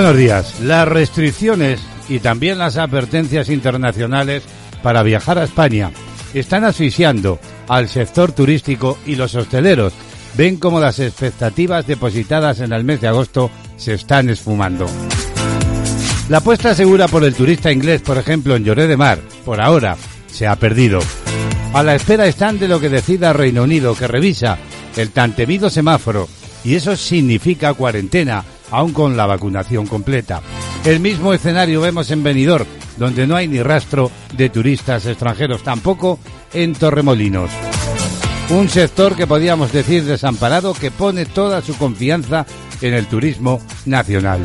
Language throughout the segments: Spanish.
Buenos días. Las restricciones y también las advertencias internacionales para viajar a España están asfixiando al sector turístico y los hosteleros ven como las expectativas depositadas en el mes de agosto se están esfumando. La apuesta segura por el turista inglés, por ejemplo, en Lloré de Mar, por ahora, se ha perdido. A la espera están de lo que decida Reino Unido, que revisa el tan temido semáforo, y eso significa cuarentena, aún con la vacunación completa. El mismo escenario vemos en Benidorm, donde no hay ni rastro de turistas extranjeros, tampoco en Torremolinos. Un sector que podíamos decir desamparado que pone toda su confianza en el turismo nacional.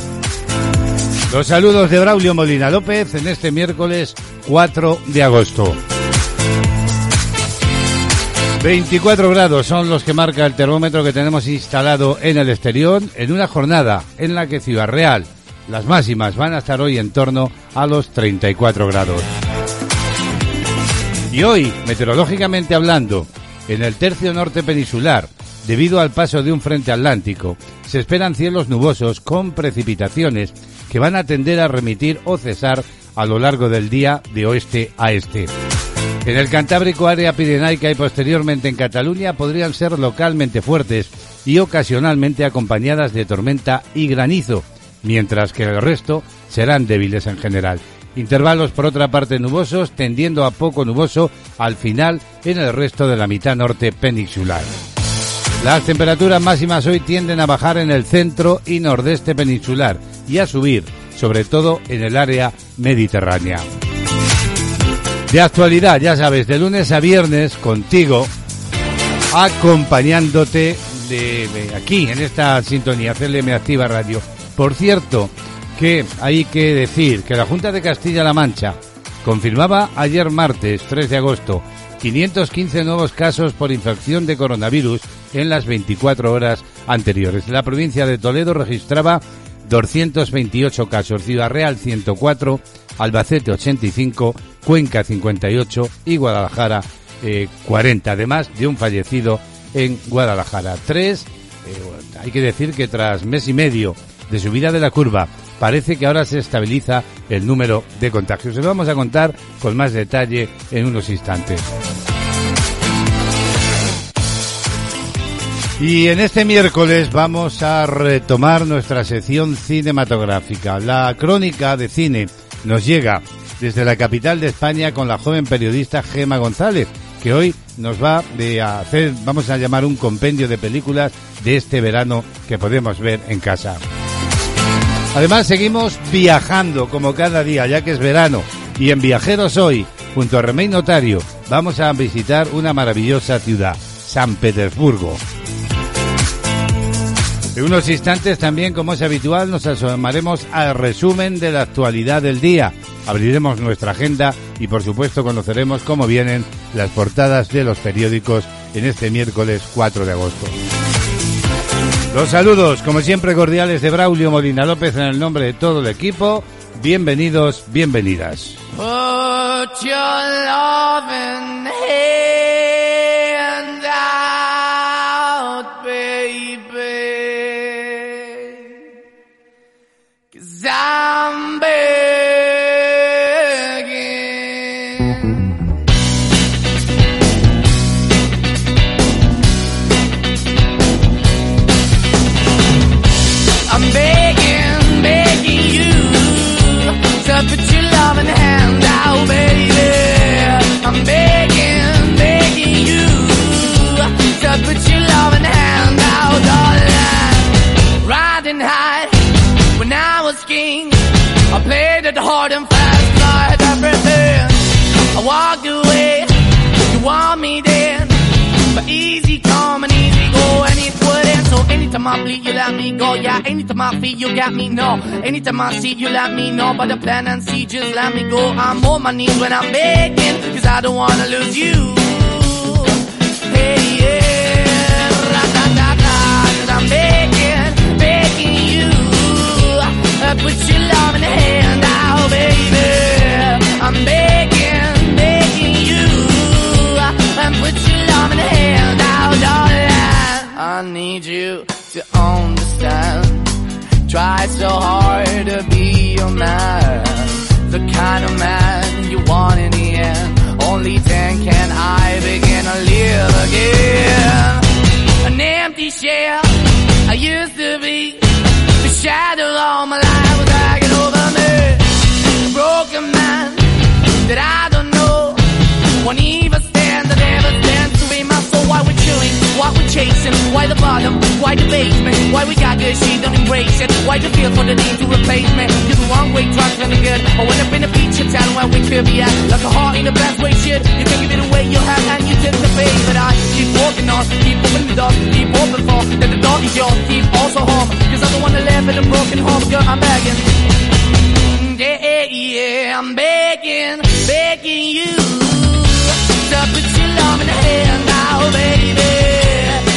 Los saludos de Braulio Molina López en este miércoles 4 de agosto. 24 grados son los que marca el termómetro que tenemos instalado en el exterior en una jornada en la que Ciudad Real, las máximas van a estar hoy en torno a los 34 grados. Y hoy, meteorológicamente hablando, en el tercio norte peninsular, debido al paso de un frente atlántico, se esperan cielos nubosos con precipitaciones que van a tender a remitir o cesar a lo largo del día de oeste a este. En el Cantábrico, área pirenaica y posteriormente en Cataluña podrían ser localmente fuertes y ocasionalmente acompañadas de tormenta y granizo, mientras que el resto serán débiles en general. Intervalos por otra parte nubosos, tendiendo a poco nuboso al final en el resto de la mitad norte peninsular. Las temperaturas máximas hoy tienden a bajar en el centro y nordeste peninsular y a subir, sobre todo en el área mediterránea. De actualidad, ya sabes, de lunes a viernes contigo, acompañándote de, aquí, en esta sintonía, CLM Activa Radio. Por cierto, que hay que decir que la Junta de Castilla-La Mancha confirmaba ayer martes 3 de agosto 515 nuevos casos por infección de coronavirus en las 24 horas anteriores. La provincia de Toledo registraba 228 casos, Ciudad Real 104, Albacete 85, Cuenca 58 y Guadalajara eh, 40, además de un fallecido en Guadalajara. Tres, eh, hay que decir que tras mes y medio de subida de la curva, parece que ahora se estabiliza el número de contagios. Se lo vamos a contar con más detalle en unos instantes. Y en este miércoles vamos a retomar nuestra sección cinematográfica. La crónica de cine nos llega desde la capital de España con la joven periodista Gema González, que hoy nos va a hacer, vamos a llamar un compendio de películas de este verano que podemos ver en casa. Además seguimos viajando como cada día, ya que es verano, y en Viajeros hoy, junto a Remey Notario, vamos a visitar una maravillosa ciudad, San Petersburgo. En unos instantes también, como es habitual, nos asomaremos al resumen de la actualidad del día. Abriremos nuestra agenda y por supuesto conoceremos cómo vienen las portadas de los periódicos en este miércoles 4 de agosto. Los saludos, como siempre, cordiales de Braulio Molina López en el nombre de todo el equipo. Bienvenidos, bienvenidas. Then, but easy come and easy go, and it wouldn't. So anytime I bleed, you let me go. Yeah, anytime I feel, you got me. No, anytime I see, you let me know. But the plan and see, just let me go. I'm on my knees when I'm begging, cause I don't wanna lose you. Hey, yeah, ra-da-da-da, cause I'm begging, begging you. Uh, put your love in the hand out, baby. I'm begging I need you to understand. Try so hard to be your man. The kind of man you want in the end. Only then can I begin to live again. An empty shell I used to be. The shadow all my life was over me. A broken man that I don't know. Why we're chasing, why the bottom, why the basement, why we got good, she don't embrace it. Why the feel for the need to replace me? You're the wrong way, trying to good. I went up in a feature town where we could be at. Like a heart in the best way, shit. You can give it away, you have, and you take the pay. But I keep walking on, keep opening the door, keep open for that the door is yours, keep also home. Cause I don't wanna live in a broken home, girl, I'm begging. Yeah, yeah, I'm begging, begging you to put your love in the hand now, baby.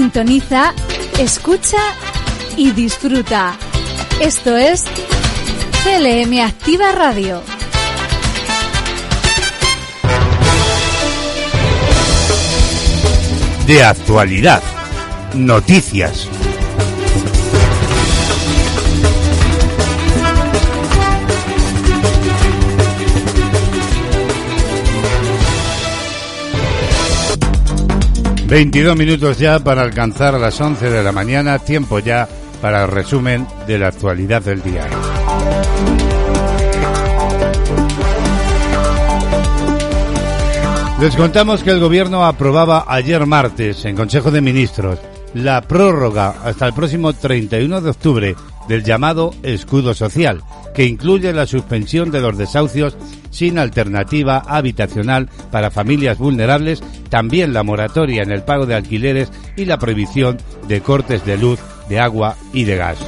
Sintoniza, escucha y disfruta. Esto es CLM Activa Radio. De actualidad, noticias. Veintidós minutos ya para alcanzar las 11 de la mañana, tiempo ya para el resumen de la actualidad del día. Les contamos que el Gobierno aprobaba ayer martes en Consejo de Ministros la prórroga hasta el próximo 31 de octubre del llamado escudo social, que incluye la suspensión de los desahucios sin alternativa habitacional para familias vulnerables, también la moratoria en el pago de alquileres y la prohibición de cortes de luz, de agua y de gas.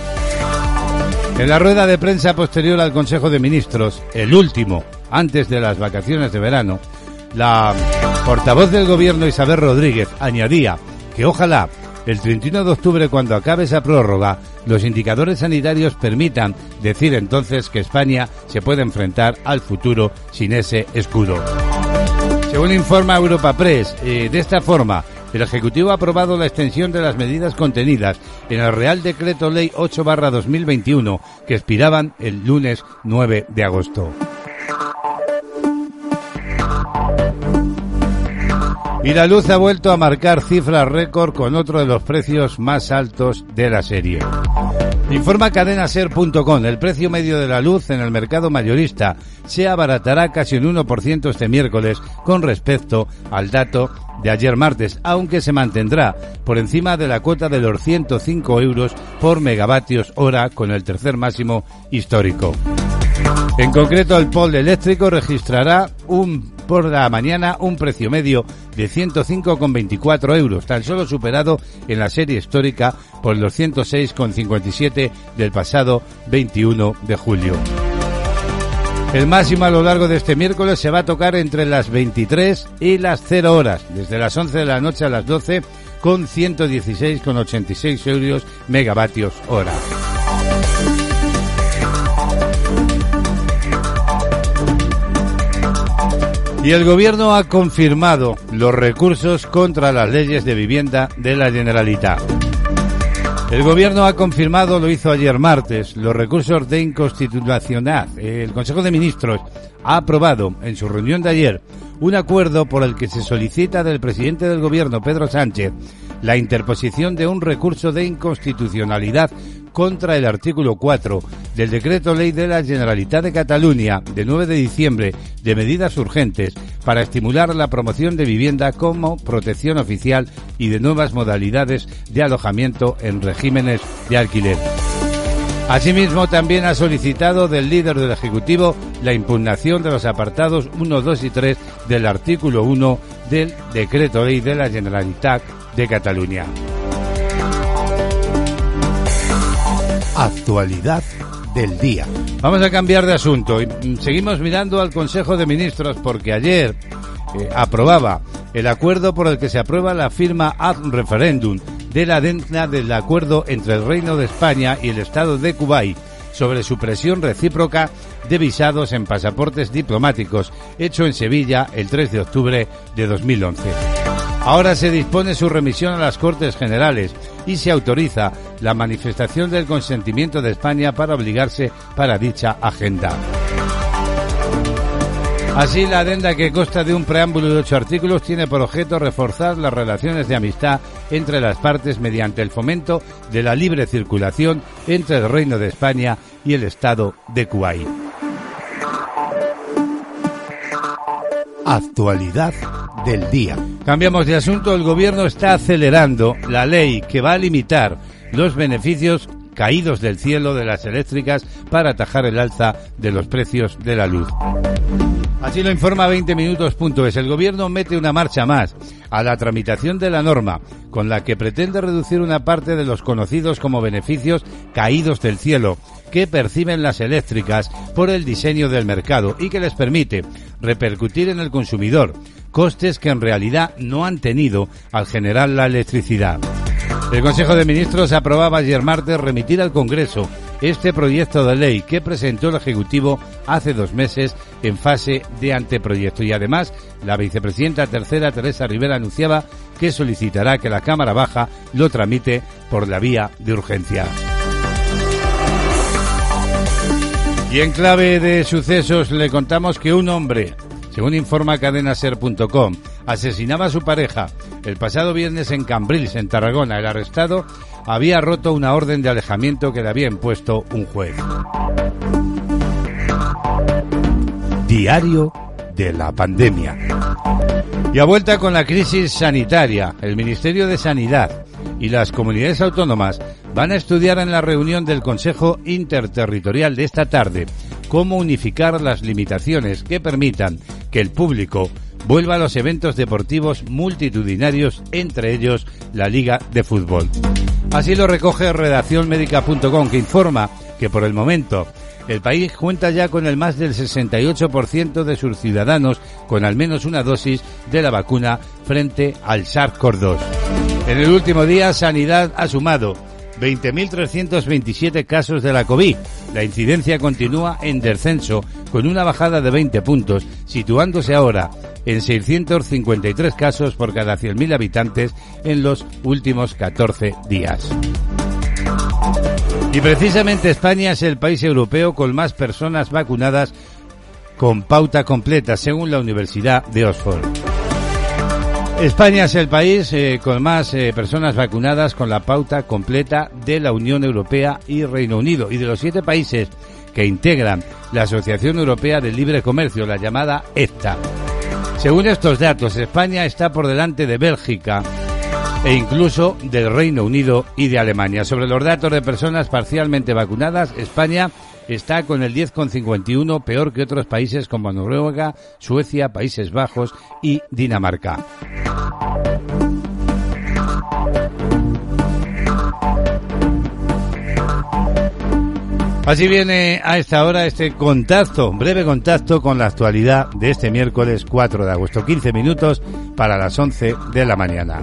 En la rueda de prensa posterior al Consejo de Ministros, el último antes de las vacaciones de verano, la portavoz del Gobierno Isabel Rodríguez añadía que ojalá el 31 de octubre, cuando acabe esa prórroga, los indicadores sanitarios permitan decir entonces que España se puede enfrentar al futuro sin ese escudo. Según informa Europa Press, eh, de esta forma, el Ejecutivo ha aprobado la extensión de las medidas contenidas en el Real Decreto Ley 8 2021 que expiraban el lunes 9 de agosto. Y la luz ha vuelto a marcar cifras récord con otro de los precios más altos de la serie. Informa cadenaser.com, el precio medio de la luz en el mercado mayorista se abaratará casi un 1% este miércoles con respecto al dato de ayer martes, aunque se mantendrá por encima de la cuota de los 105 euros por megavatios hora con el tercer máximo histórico. En concreto, el pol eléctrico registrará un por la mañana un precio medio de 105,24 euros, tan solo superado en la serie histórica por los 106,57 del pasado 21 de julio. El máximo a lo largo de este miércoles se va a tocar entre las 23 y las 0 horas, desde las 11 de la noche a las 12, con 116,86 euros megavatios hora. Y el gobierno ha confirmado los recursos contra las leyes de vivienda de la Generalitat. El gobierno ha confirmado, lo hizo ayer martes, los recursos de inconstitucionalidad. El Consejo de Ministros ha aprobado en su reunión de ayer un acuerdo por el que se solicita del presidente del gobierno, Pedro Sánchez, la interposición de un recurso de inconstitucionalidad contra el artículo 4 del decreto ley de la Generalitat de Cataluña de 9 de diciembre de medidas urgentes para estimular la promoción de vivienda como protección oficial y de nuevas modalidades de alojamiento en regímenes de alquiler. Asimismo, también ha solicitado del líder del Ejecutivo la impugnación de los apartados 1, 2 y 3 del artículo 1 del decreto ley de la Generalitat de Cataluña. Actualidad del día. Vamos a cambiar de asunto y seguimos mirando al Consejo de Ministros porque ayer eh, aprobaba el acuerdo por el que se aprueba la firma ad referendum de la adenda del acuerdo entre el Reino de España y el Estado de Kuwait sobre supresión recíproca de visados en pasaportes diplomáticos, hecho en Sevilla el 3 de octubre de 2011. Ahora se dispone su remisión a las Cortes Generales y se autoriza la manifestación del consentimiento de España para obligarse para dicha agenda. Así, la adenda que consta de un preámbulo de ocho artículos tiene por objeto reforzar las relaciones de amistad entre las partes mediante el fomento de la libre circulación entre el Reino de España y el Estado de Kuwait. Actualidad del día. Cambiamos de asunto. El gobierno está acelerando la ley que va a limitar los beneficios caídos del cielo de las eléctricas para atajar el alza de los precios de la luz. Así lo informa 20minutos.es. El gobierno mete una marcha más a la tramitación de la norma con la que pretende reducir una parte de los conocidos como beneficios caídos del cielo que perciben las eléctricas por el diseño del mercado y que les permite repercutir en el consumidor costes que en realidad no han tenido al generar la electricidad. El Consejo de Ministros aprobaba ayer martes remitir al Congreso este proyecto de ley que presentó el Ejecutivo hace dos meses en fase de anteproyecto. Y además, la vicepresidenta tercera, Teresa Rivera, anunciaba que solicitará que la Cámara Baja lo tramite por la vía de urgencia. Y en clave de sucesos le contamos que un hombre, según informa cadenaser.com, asesinaba a su pareja el pasado viernes en Cambrils, en Tarragona. El arrestado había roto una orden de alejamiento que le había impuesto un juez. Diario de la pandemia. Y a vuelta con la crisis sanitaria, el Ministerio de Sanidad y las comunidades autónomas van a estudiar en la reunión del Consejo Interterritorial de esta tarde cómo unificar las limitaciones que permitan que el público vuelva a los eventos deportivos multitudinarios, entre ellos la Liga de Fútbol. Así lo recoge redaccionmedica.com, que informa que por el momento El país cuenta ya con el más del 68% de sus ciudadanos con al menos una dosis de la vacuna frente al SARS-CoV-2. En el último día, Sanidad ha sumado 20.327 casos de la COVID. La incidencia continúa en descenso con una bajada de 20 puntos, situándose ahora en 653 casos por cada 100.000 habitantes en los últimos 14 días. Y precisamente España es el país europeo con más personas vacunadas con pauta completa, según la Universidad de Oxford. España es el país eh, con más eh, personas vacunadas con la pauta completa de la Unión Europea y Reino Unido y de los siete países que integran la Asociación Europea de Libre Comercio, la llamada EFTA. Según estos datos, España está por delante de Bélgica e incluso del Reino Unido y de Alemania. Sobre los datos de personas parcialmente vacunadas, España está con el 10,51, peor que otros países como Noruega, Suecia, Países Bajos y Dinamarca. Así viene a esta hora este contacto, breve contacto con la actualidad de este miércoles 4 de agosto, 15 minutos para las 11 de la mañana.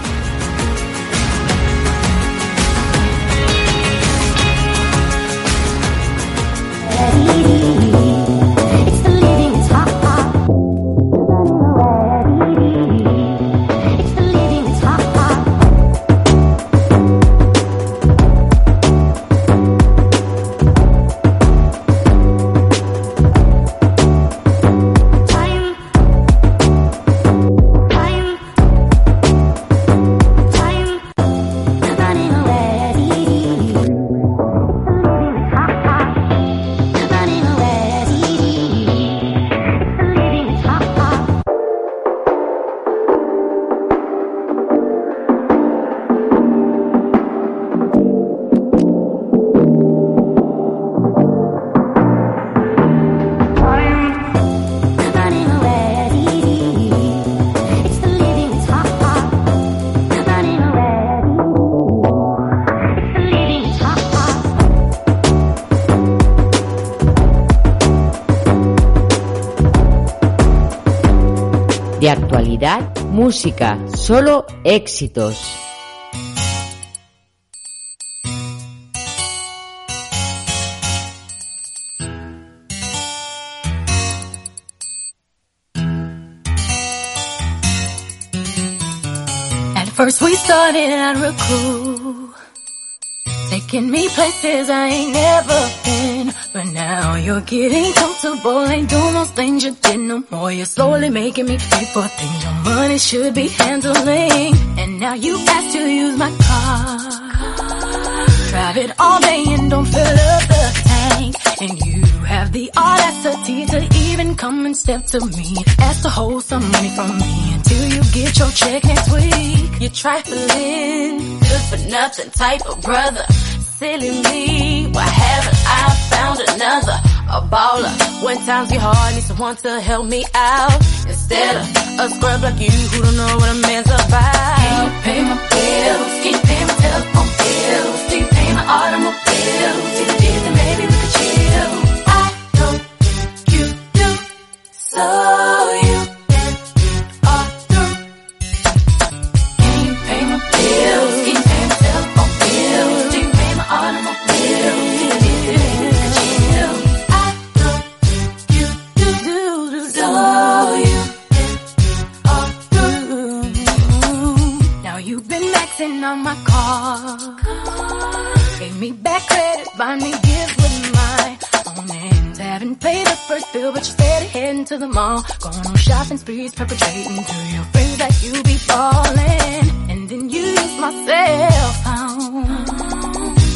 Música, solo éxitos. At first we started out real cool. Taking me places I ain't never been. You're getting comfortable. Ain't doing those things you did no more. Oh, you're slowly making me pay for things your money should be handling. And now you ask to use my car. Drive it all day and don't fill up the tank. And you have the audacity to even come and step to me. Ask to hold some money from me until you get your check next week. You're trifling, good for nothing type of brother. Silly me, why haven't I found another? A baller. When times get hard, need someone to help me out. Instead of a scrub like you who don't know what a man's about. Can you pay my bills? Can you pay my telephone bills? Do you pay my automobiles? If you did, then maybe we could chill. I know you do, so credit, buy me gifts with my own hands. Haven't paid the first bill, but you're steady heading to the mall. Going on shopping sprees, perpetrating to your friends that you be falling. And then you use my cell phone.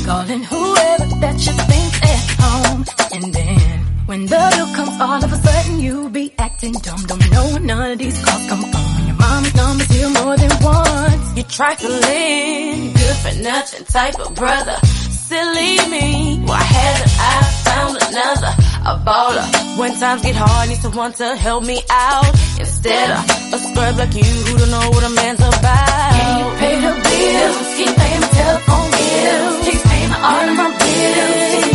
Calling whoever that you think's at home. And then when the bill comes, all of a sudden you be acting dumb. Don't know none of these calls come from. Your mama's number's here more than once. You're trifling, good for nothing type of brother. Silly me, why haven't I found another? A baller. When times get hard, need someone to help me out. Instead of a scrub like you who don't know what a man's about. Can you pay the bills? Keep paying my telephone bills. Keep paying all of my bills.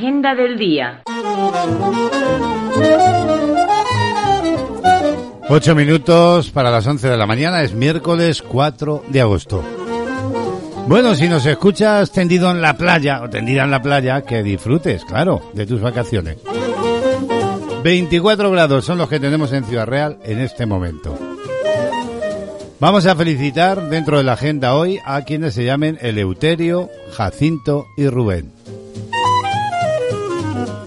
Agenda del día. Ocho minutos para las 11 de la mañana, es miércoles 4 de agosto. Bueno, si nos escuchas tendido en la playa o tendida en la playa, que disfrutes, claro, de tus vacaciones. 24 grados son los que tenemos en Ciudad Real en este momento. Vamos a felicitar dentro de la agenda hoy a quienes se llamen Eleuterio, Jacinto y Rubén.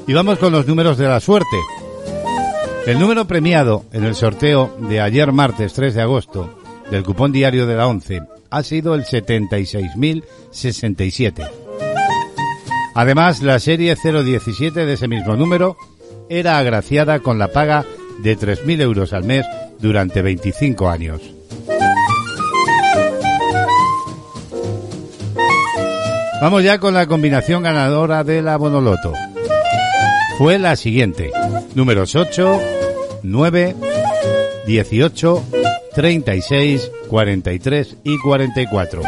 Y vamos con los números de la suerte. El número premiado en el sorteo de ayer martes 3 de agosto del cupón diario de la 11 ha sido el 76.067. Además, la serie 017 de ese mismo número era agraciada con la paga de 3.000 euros al mes durante 25 años. Vamos ya con la combinación ganadora de la Bonoloto. Fue la siguiente. Números 8, 9, 18, 36, 43 y 44.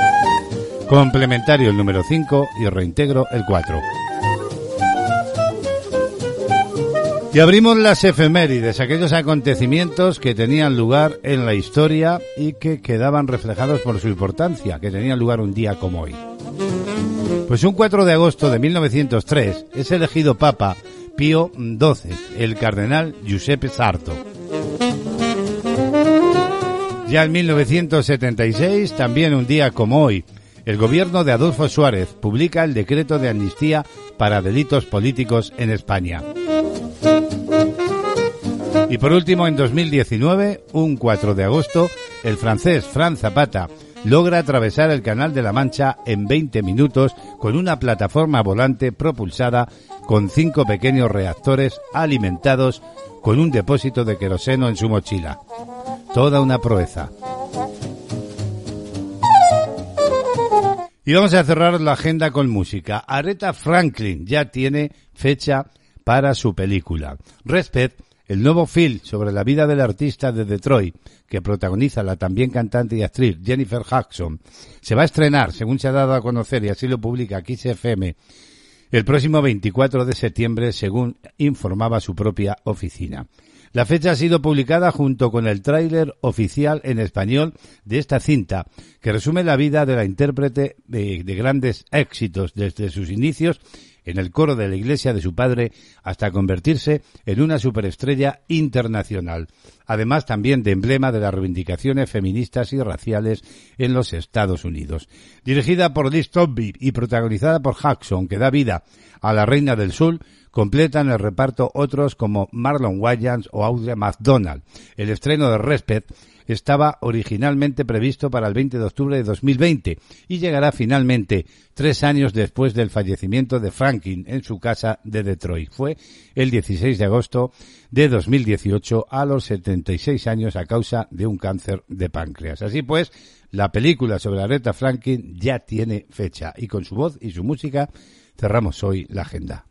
Complementario el número 5 y reintegro el 4. Y abrimos las efemérides, aquellos acontecimientos que tenían lugar en la historia y que quedaban reflejados por su importancia, que tenían lugar un día como hoy. Pues un 4 de agosto de 1903 es elegido Papa Pío XII, el cardenal Giuseppe Sarto. Ya en 1976, también un día como hoy, el gobierno de Adolfo Suárez publica el decreto de amnistía para delitos políticos en España. Y por último, en 2019, un 4 de agosto, el francés Franz Zapata logra atravesar el Canal de la Mancha en 20 minutos con una plataforma volante propulsada con cinco pequeños reactores alimentados con un depósito de queroseno en su mochila. Toda una proeza. Y vamos a cerrar la agenda con música. Aretha Franklin ya tiene fecha para su película. Respect, el nuevo film sobre la vida del artista de Detroit, que protagoniza la también cantante y actriz Jennifer Jackson, se va a estrenar, según se ha dado a conocer y así lo publica Kiss FM, el próximo 24 de septiembre, según informaba su propia oficina. La fecha ha sido publicada junto con el tráiler oficial en español de esta cinta, que resume la vida de la intérprete de, de grandes éxitos desde sus inicios en el coro de la iglesia de su padre hasta convertirse en una superestrella internacional, además también de emblema de las reivindicaciones feministas y raciales en los Estados Unidos. Dirigida por Liz Tobby y protagonizada por Jackson, que da vida a la Reina del Sur, completan el reparto otros como Marlon Wayans o Audrey McDonald. El estreno de Respect estaba originalmente previsto para el 20 de octubre de 2020 y llegará finalmente tres años después del fallecimiento de Franklin en su casa de Detroit. Fue el 16 de agosto de 2018 a los 76 años a causa de un cáncer de páncreas. Así pues, la película sobre Aretha Franklin ya tiene fecha y con su voz y su música cerramos hoy la agenda.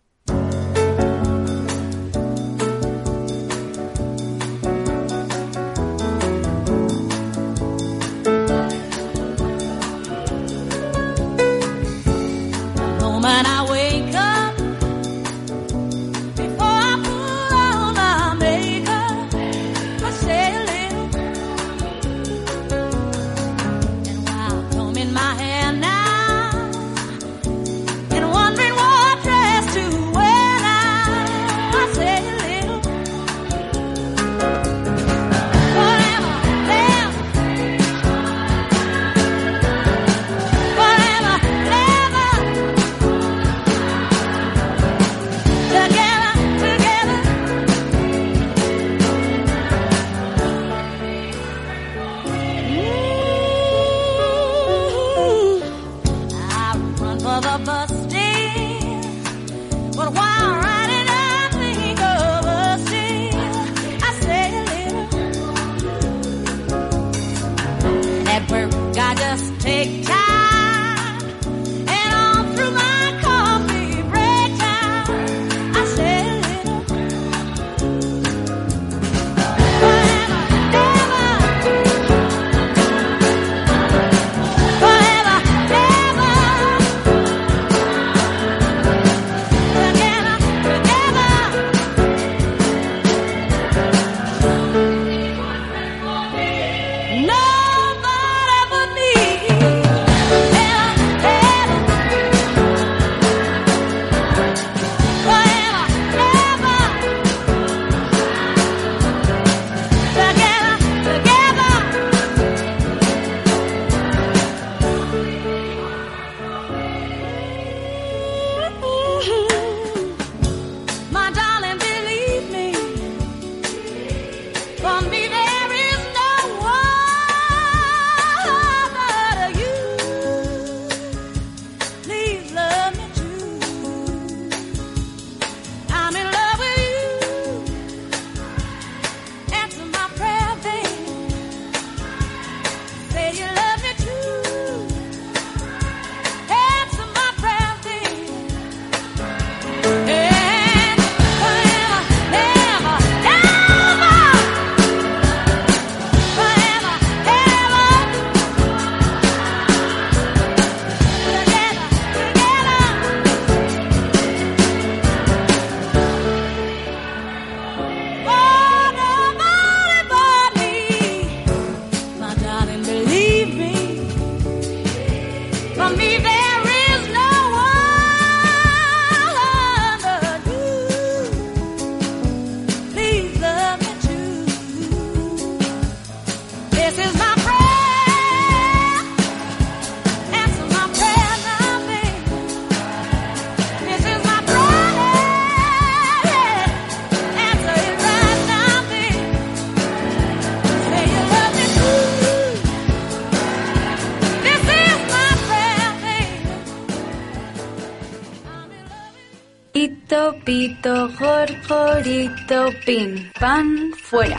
Gorgorito, pin, pan, fuera.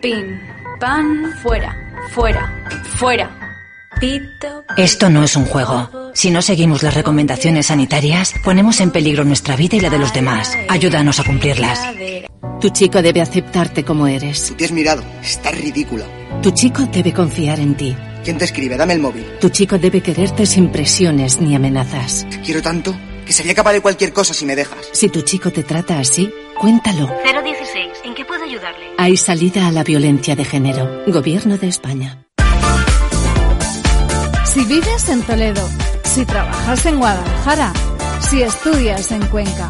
Pin, pan, fuera, fuera, fuera. pito. Esto no es un juego. Si no seguimos las recomendaciones sanitarias, ponemos en peligro nuestra vida y la de los demás. Ayúdanos a cumplirlas. Tu chico debe aceptarte como eres. Te has mirado. Estás ridícula. Tu chico debe confiar en ti. ¿Quién te escribe? Dame el móvil. Tu chico debe quererte sin presiones ni amenazas. Te quiero tanto que sería capaz de cualquier cosa si me dejas. Si tu chico te trata así, cuéntalo. 016. ¿En qué puedo ayudarle? Hay salida a la violencia de género. Gobierno de España. Si vives en Toledo, si trabajas en Guadalajara, si estudias en Cuenca,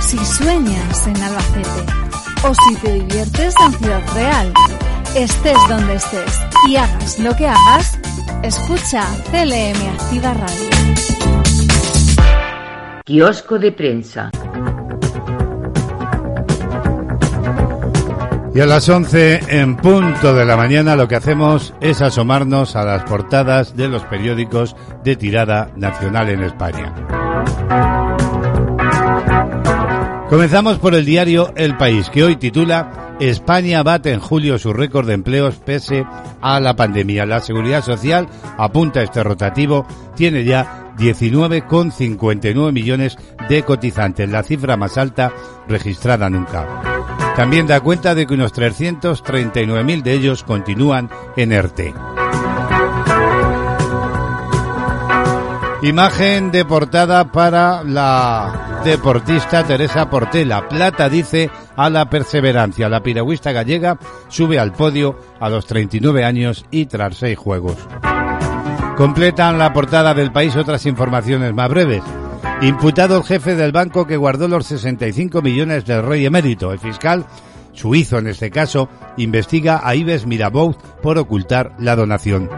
si sueñas en Albacete o si te diviertes en Ciudad Real, estés donde estés y hagas lo que hagas, escucha CLM Activa Radio. Kiosco de prensa. Y a las 11 en punto de la mañana lo que hacemos es asomarnos a las portadas de los periódicos de tirada nacional en España. Comenzamos por el diario El País, que hoy titula España bate en julio su récord de empleos pese a la pandemia. La Seguridad Social apunta este rotativo, tiene ya 19,59 millones de cotizantes, la cifra más alta registrada nunca. También da cuenta de que unos 339.000 de ellos continúan en ERTE. Imagen de portada para la deportista Teresa Portela. Plata dice a la perseverancia. La piragüista gallega sube al podio a los 39 años y tras seis juegos. Completan la portada del país otras informaciones más breves. Imputado el jefe del banco que guardó los 65 millones del rey emérito. El fiscal, suizo en este caso, investiga a Ives Mirabeau por ocultar la donación.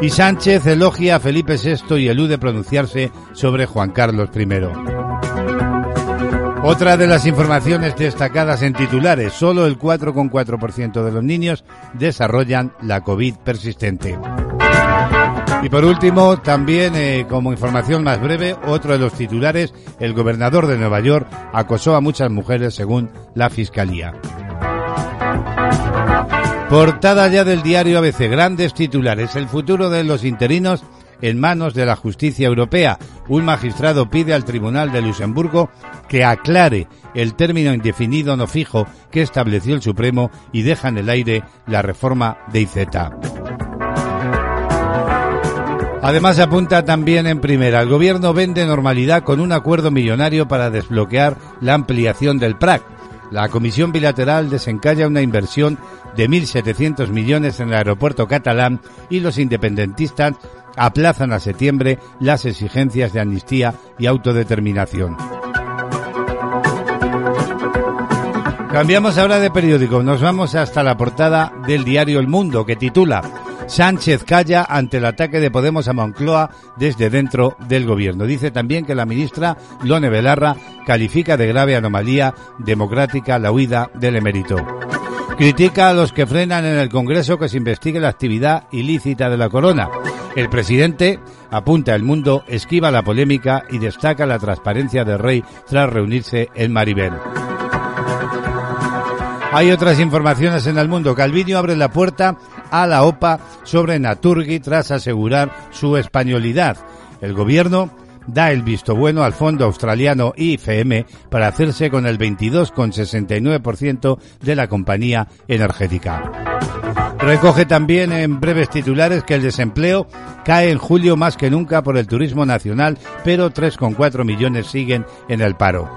Y Sánchez elogia a Felipe VI y elude pronunciarse sobre Juan Carlos I. Otra de las informaciones destacadas en titulares, solo el 4,4% de los niños desarrollan la COVID persistente. Y por último, también eh, como información más breve, otro de los titulares, el gobernador de Nueva York acosó a muchas mujeres según la Fiscalía. Portada ya del diario ABC, grandes titulares, el futuro de los interinos en manos de la justicia europea. Un magistrado pide al Tribunal de Luxemburgo que aclare el término indefinido no fijo que estableció el Supremo y deja en el aire la reforma de IZ. Además apunta también en primera, el gobierno vende normalidad con un acuerdo millonario para desbloquear la ampliación del PRAC. La Comisión Bilateral desencalla una inversión de 1.700 millones en el aeropuerto catalán y los independentistas aplazan a septiembre las exigencias de amnistía y autodeterminación. Cambiamos ahora de periódico, nos vamos hasta la portada del diario El Mundo que titula Sánchez calla ante el ataque de Podemos a Moncloa desde dentro del gobierno. Dice también que la ministra Lone Belarra califica de grave anomalía democrática la huida del emérito. Critica a los que frenan en el Congreso que se investigue la actividad ilícita de la corona. El presidente apunta el mundo, esquiva la polémica y destaca la transparencia del rey tras reunirse en Maribel. Hay otras informaciones en el mundo. Calviño abre la puerta a la OPA sobre Naturgi tras asegurar su españolidad. El gobierno da el visto bueno al fondo australiano IFM para hacerse con el 22,69% de la compañía energética. Recoge también en breves titulares que el desempleo cae en julio más que nunca por el turismo nacional, pero 3,4 millones siguen en el paro.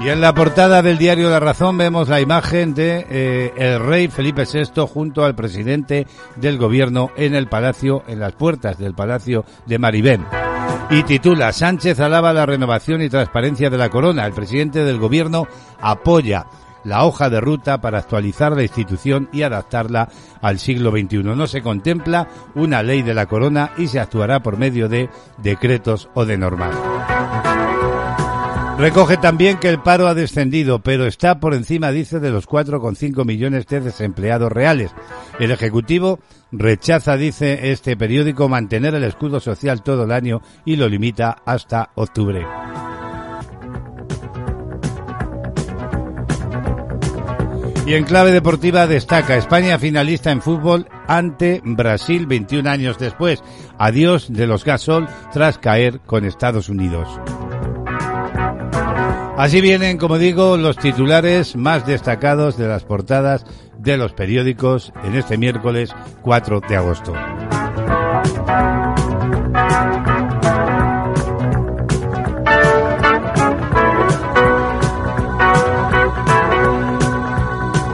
Y en la portada del diario La Razón vemos la imagen de eh, el rey Felipe VI junto al presidente del gobierno en el palacio, en las puertas del palacio de Maribén. Y titula Sánchez alaba la renovación y transparencia de la corona. El presidente del gobierno apoya la hoja de ruta para actualizar la institución y adaptarla al siglo XXI. No se contempla una ley de la corona y se actuará por medio de decretos o de normas. Recoge también que el paro ha descendido, pero está por encima, dice, de los 4,5 millones de desempleados reales. El Ejecutivo rechaza, dice este periódico, mantener el escudo social todo el año y lo limita hasta octubre. Y en clave deportiva destaca España finalista en fútbol ante Brasil 21 años después. Adiós de los Gasol tras caer con Estados Unidos. Así vienen, como digo, los titulares más destacados de las portadas de los periódicos en este miércoles 4 de agosto.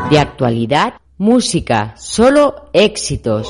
De actualidad, música, solo éxitos.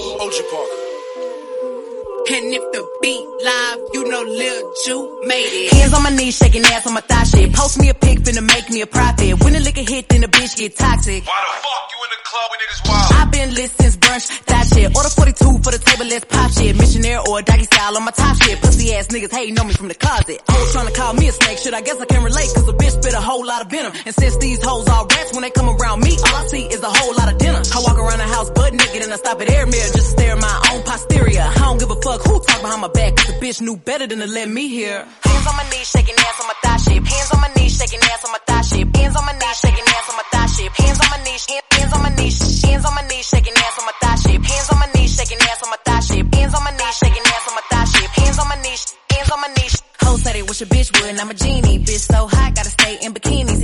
And if the beat live, you know Lil Ju made it. Hands on my knees, shaking ass on my thigh shit. Post me a pic, finna make me a profit. When the liquor hit, then the bitch get toxic. Why the fuck you in the club when niggas wild? I've been lit since brunch, that shit. Order 42 for the table, let's pop shit. Missionaire or doggy style on my top shit. Pussy ass niggas hating on me from the closet. Hoes trying to call me a snake, shit. I guess I can relate, cause a bitch spit a whole lot of venom. And since these hoes all rats, when they come around me, all I see is a whole lot of dinner. I walk around the house butt naked and I stop at air mirror just to stare at my own posterior. I don't give a fuck who talk behind my back, cause the bitch knew better than to let me hear. Hands on my knees, shaking ass on my thigh shit. Hands on my knees, shaking ass on my thigh shit. Hands on my knees, shaking ass on my thigh shit. Hands on my knees, hands on my knees, hands on my knees, shaking ass on my thigh shit. Hands on my knees, shaking ass on my thigh shit. Hands on my knees, shaking ass on my thigh shit. Hands on my knees, hands on my knees. Hoes said they wish a bitch would, and I'm a genie. Bitch so hot, gotta stay in bikinis.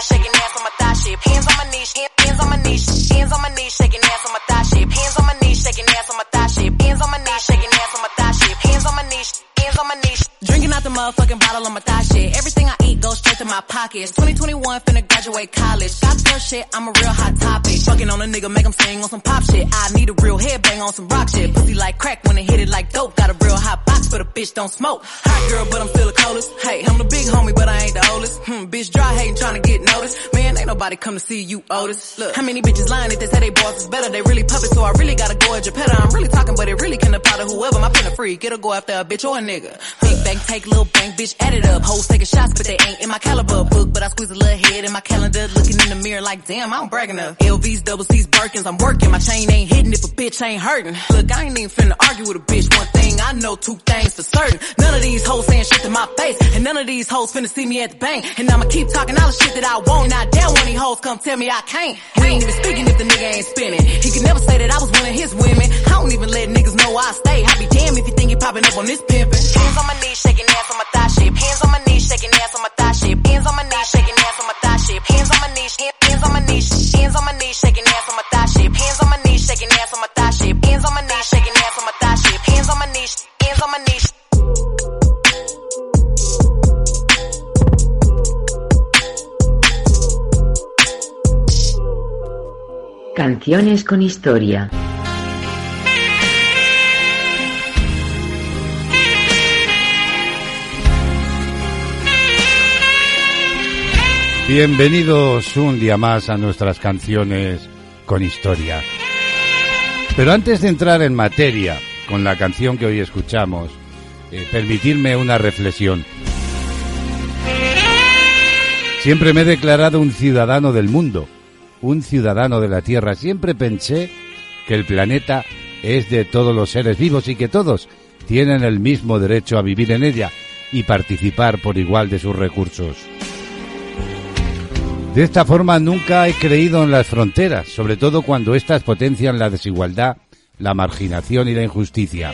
shaking ass on my thigh shit. Hands on my knees, hands on my knees, hands on my knees, shaking ass on my thigh shit. Hands on my knees, shaking ass on my thigh shit. Hands on my knees, shaking ass on my thigh shit. Hands on my knees, hands on my knees. Drinking out the motherfucking bottle on my thigh shit. Everything I eat goes straight to my pockets. 2021 finna graduate college. Got the shit, I'm a real hot topic. Fucking on a nigga, make him sing on some pop shit. I need a real headbang on some rock shit. Pussy like crack when it hit it like dope. Got a real hot but a bitch don't smoke. Hot girl, but I'm still the coldest. Hey, I'm the big homie, but I ain't the oldest. Hmm, bitch dry hating trying to get noticed. Man, ain't nobody come to see you, Otis. Look, how many bitches lying if they say they boss is better? They really puppets, so I really gotta go at Geppetto. I'm really talking, but it really can apply to whoever. My pen a freak, it'll go after a bitch or a nigga. Big bank, take little bank, bitch, add it up. Hoes taking shots, but they ain't in my caliber book. But I squeeze a little head in my calendar, looking in the mirror like, damn, I don't brag enough. LVs, double C's, Birkins, I'm working. My chain ain't hitting if a bitch ain't hurting. Look, I ain't even finna argue with a bitch. One thing I know, two things for certain. None of these hoes saying shit to my face, and none of these hoes finna see me at the bank. And I'ma keep talking all the shit that I want. And I dare one of these hoes come tell me I can't. We ain't even speaking if the nigga ain't spinning. He could never say that I was one of his women. I don't even let niggas know I stay. I be damn if you think you popping up on this pimpin'. Hands on my knees, shaking ass on my thigh shit. Hands on my knees, shaking ass on my thigh shit. Hands on my knees, shaking ass on my thigh shit. Hands on my knees, hands on my knees, hands on my knees, shaking ass on my thigh shit. Hands on my knees, shaking ass on my thigh shit. Hands on my knees, shaking ass on my on my knees. Canciones con historia. Bienvenidos un día más a nuestras canciones con historia. Pero antes de entrar en materia con la canción que hoy escuchamos, eh, permitirme una reflexión. Siempre me he declarado un ciudadano del mundo, un ciudadano de la Tierra. Siempre pensé que el planeta es de todos los seres vivos y que todos tienen el mismo derecho a vivir en ella y participar por igual de sus recursos. De esta forma nunca he creído en las fronteras, sobre todo cuando éstas potencian la desigualdad, la marginación y la injusticia.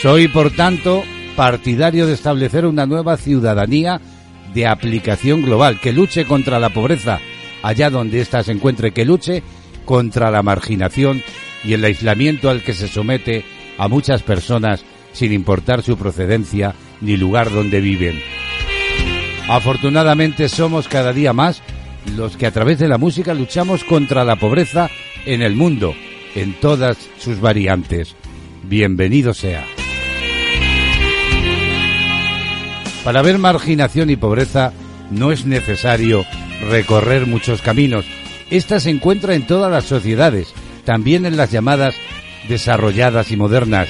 Soy, por tanto, partidario de establecer una nueva ciudadanía de aplicación global que luche contra la pobreza allá donde ésta se encuentre, que luche contra la marginación y el aislamiento al que se somete a muchas personas sin importar su procedencia ni lugar donde viven. Afortunadamente somos cada día más los que a través de la música luchamos contra la pobreza en el mundo, en todas sus variantes. Bienvenido sea. Para ver marginación y pobreza no es necesario recorrer muchos caminos. Esta se encuentra en todas las sociedades, también en las llamadas desarrolladas y modernas.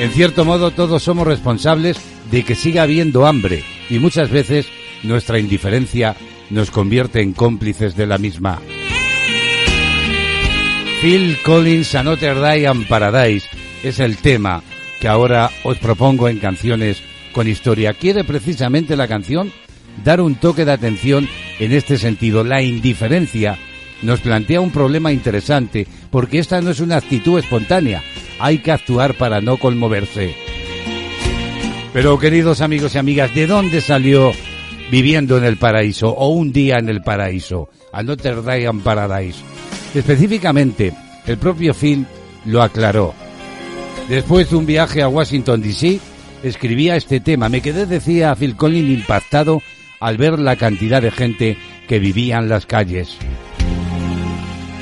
En cierto modo todos somos responsables de que siga habiendo hambre y muchas veces nuestra indiferencia nos convierte en cómplices de la misma. Phil Collins a Notre Dame Paradise es el tema que ahora os propongo en canciones con historia. Quiere precisamente la canción dar un toque de atención en este sentido. La indiferencia nos plantea un problema interesante porque esta no es una actitud espontánea. Hay que actuar para no conmoverse. Pero queridos amigos y amigas, ¿de dónde salió viviendo en el paraíso o un día en el paraíso? A Notre Dame Paradise. Específicamente, el propio Phil lo aclaró. Después de un viaje a Washington DC, escribía este tema. Me quedé, decía Phil Collins, impactado al ver la cantidad de gente que vivía en las calles.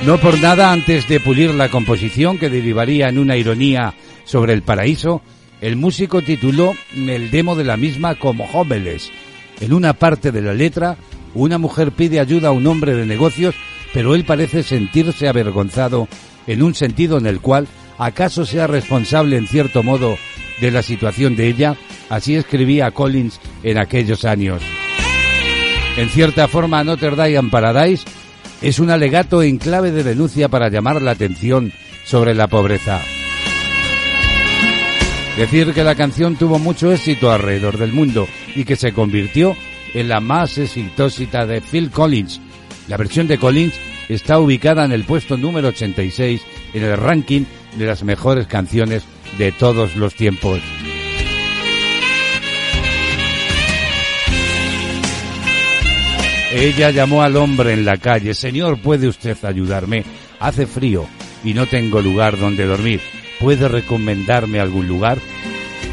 No por nada, antes de pulir la composición que derivaría en una ironía sobre el paraíso, el músico tituló el demo de la misma como Homeless. En una parte de la letra, una mujer pide ayuda a un hombre de negocios, pero él parece sentirse avergonzado en un sentido en el cual acaso sea responsable en cierto modo de la situación de ella, así escribía Collins en aquellos años. En cierta forma, Notre Dame Paradise es un alegato en clave de denuncia para llamar la atención sobre la pobreza. Decir que la canción tuvo mucho éxito alrededor del mundo y que se convirtió en la más exitosa de Phil Collins. La versión de Collins está ubicada en el puesto número 86 en el ranking de las mejores canciones de todos los tiempos. Ella llamó al hombre en la calle, Señor, ¿puede usted ayudarme? Hace frío y no tengo lugar donde dormir. ¿Puede recomendarme algún lugar?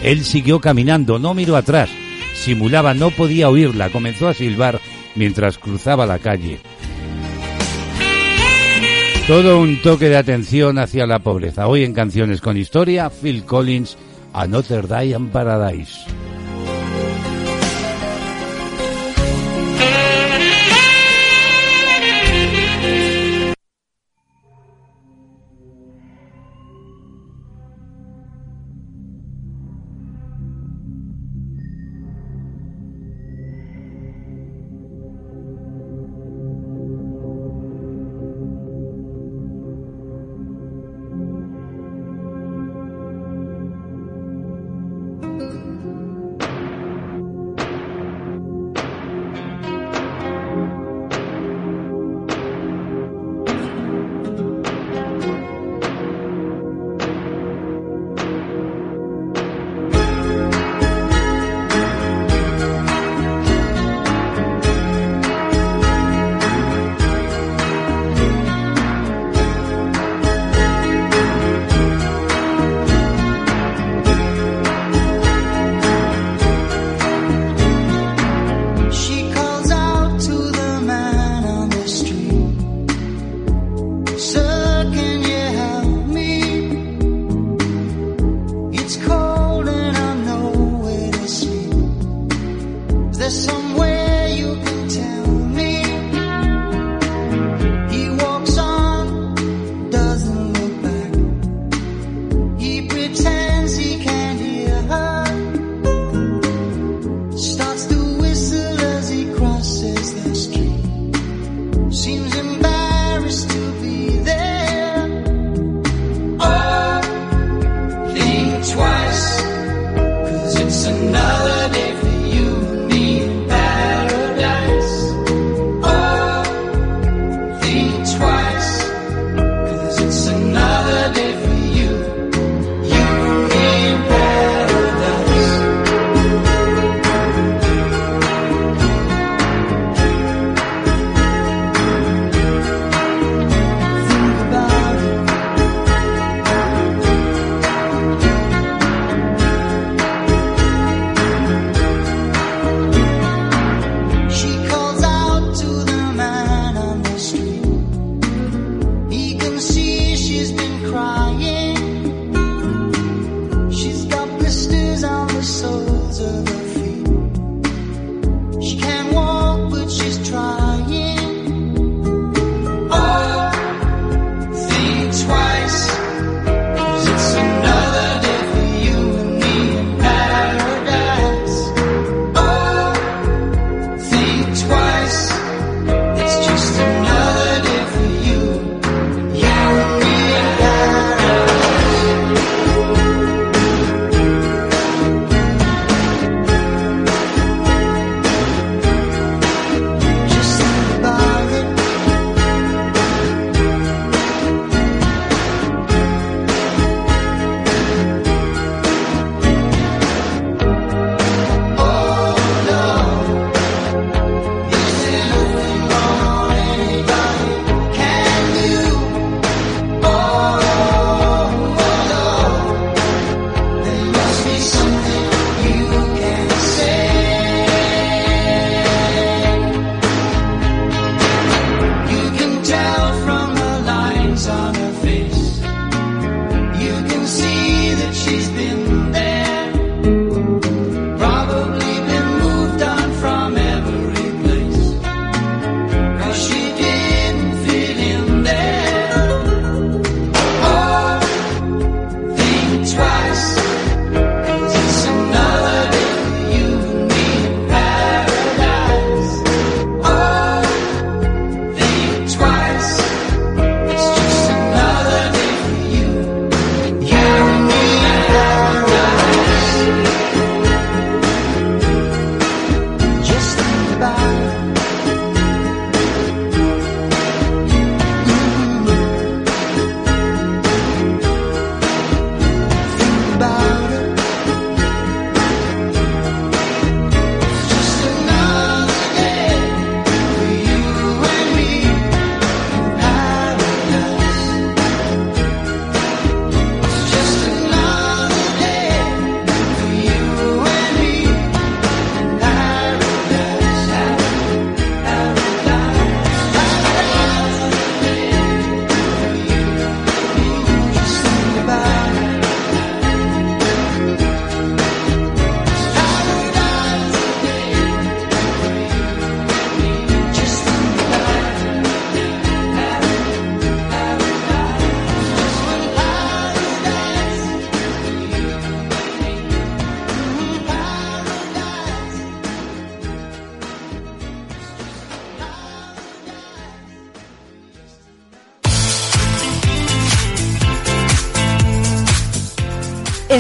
Él siguió caminando, no miró atrás. Simulaba, no podía oírla. Comenzó a silbar mientras cruzaba la calle. Todo un toque de atención hacia la pobreza. Hoy en Canciones con Historia, Phil Collins, a Notre Dame Paradise.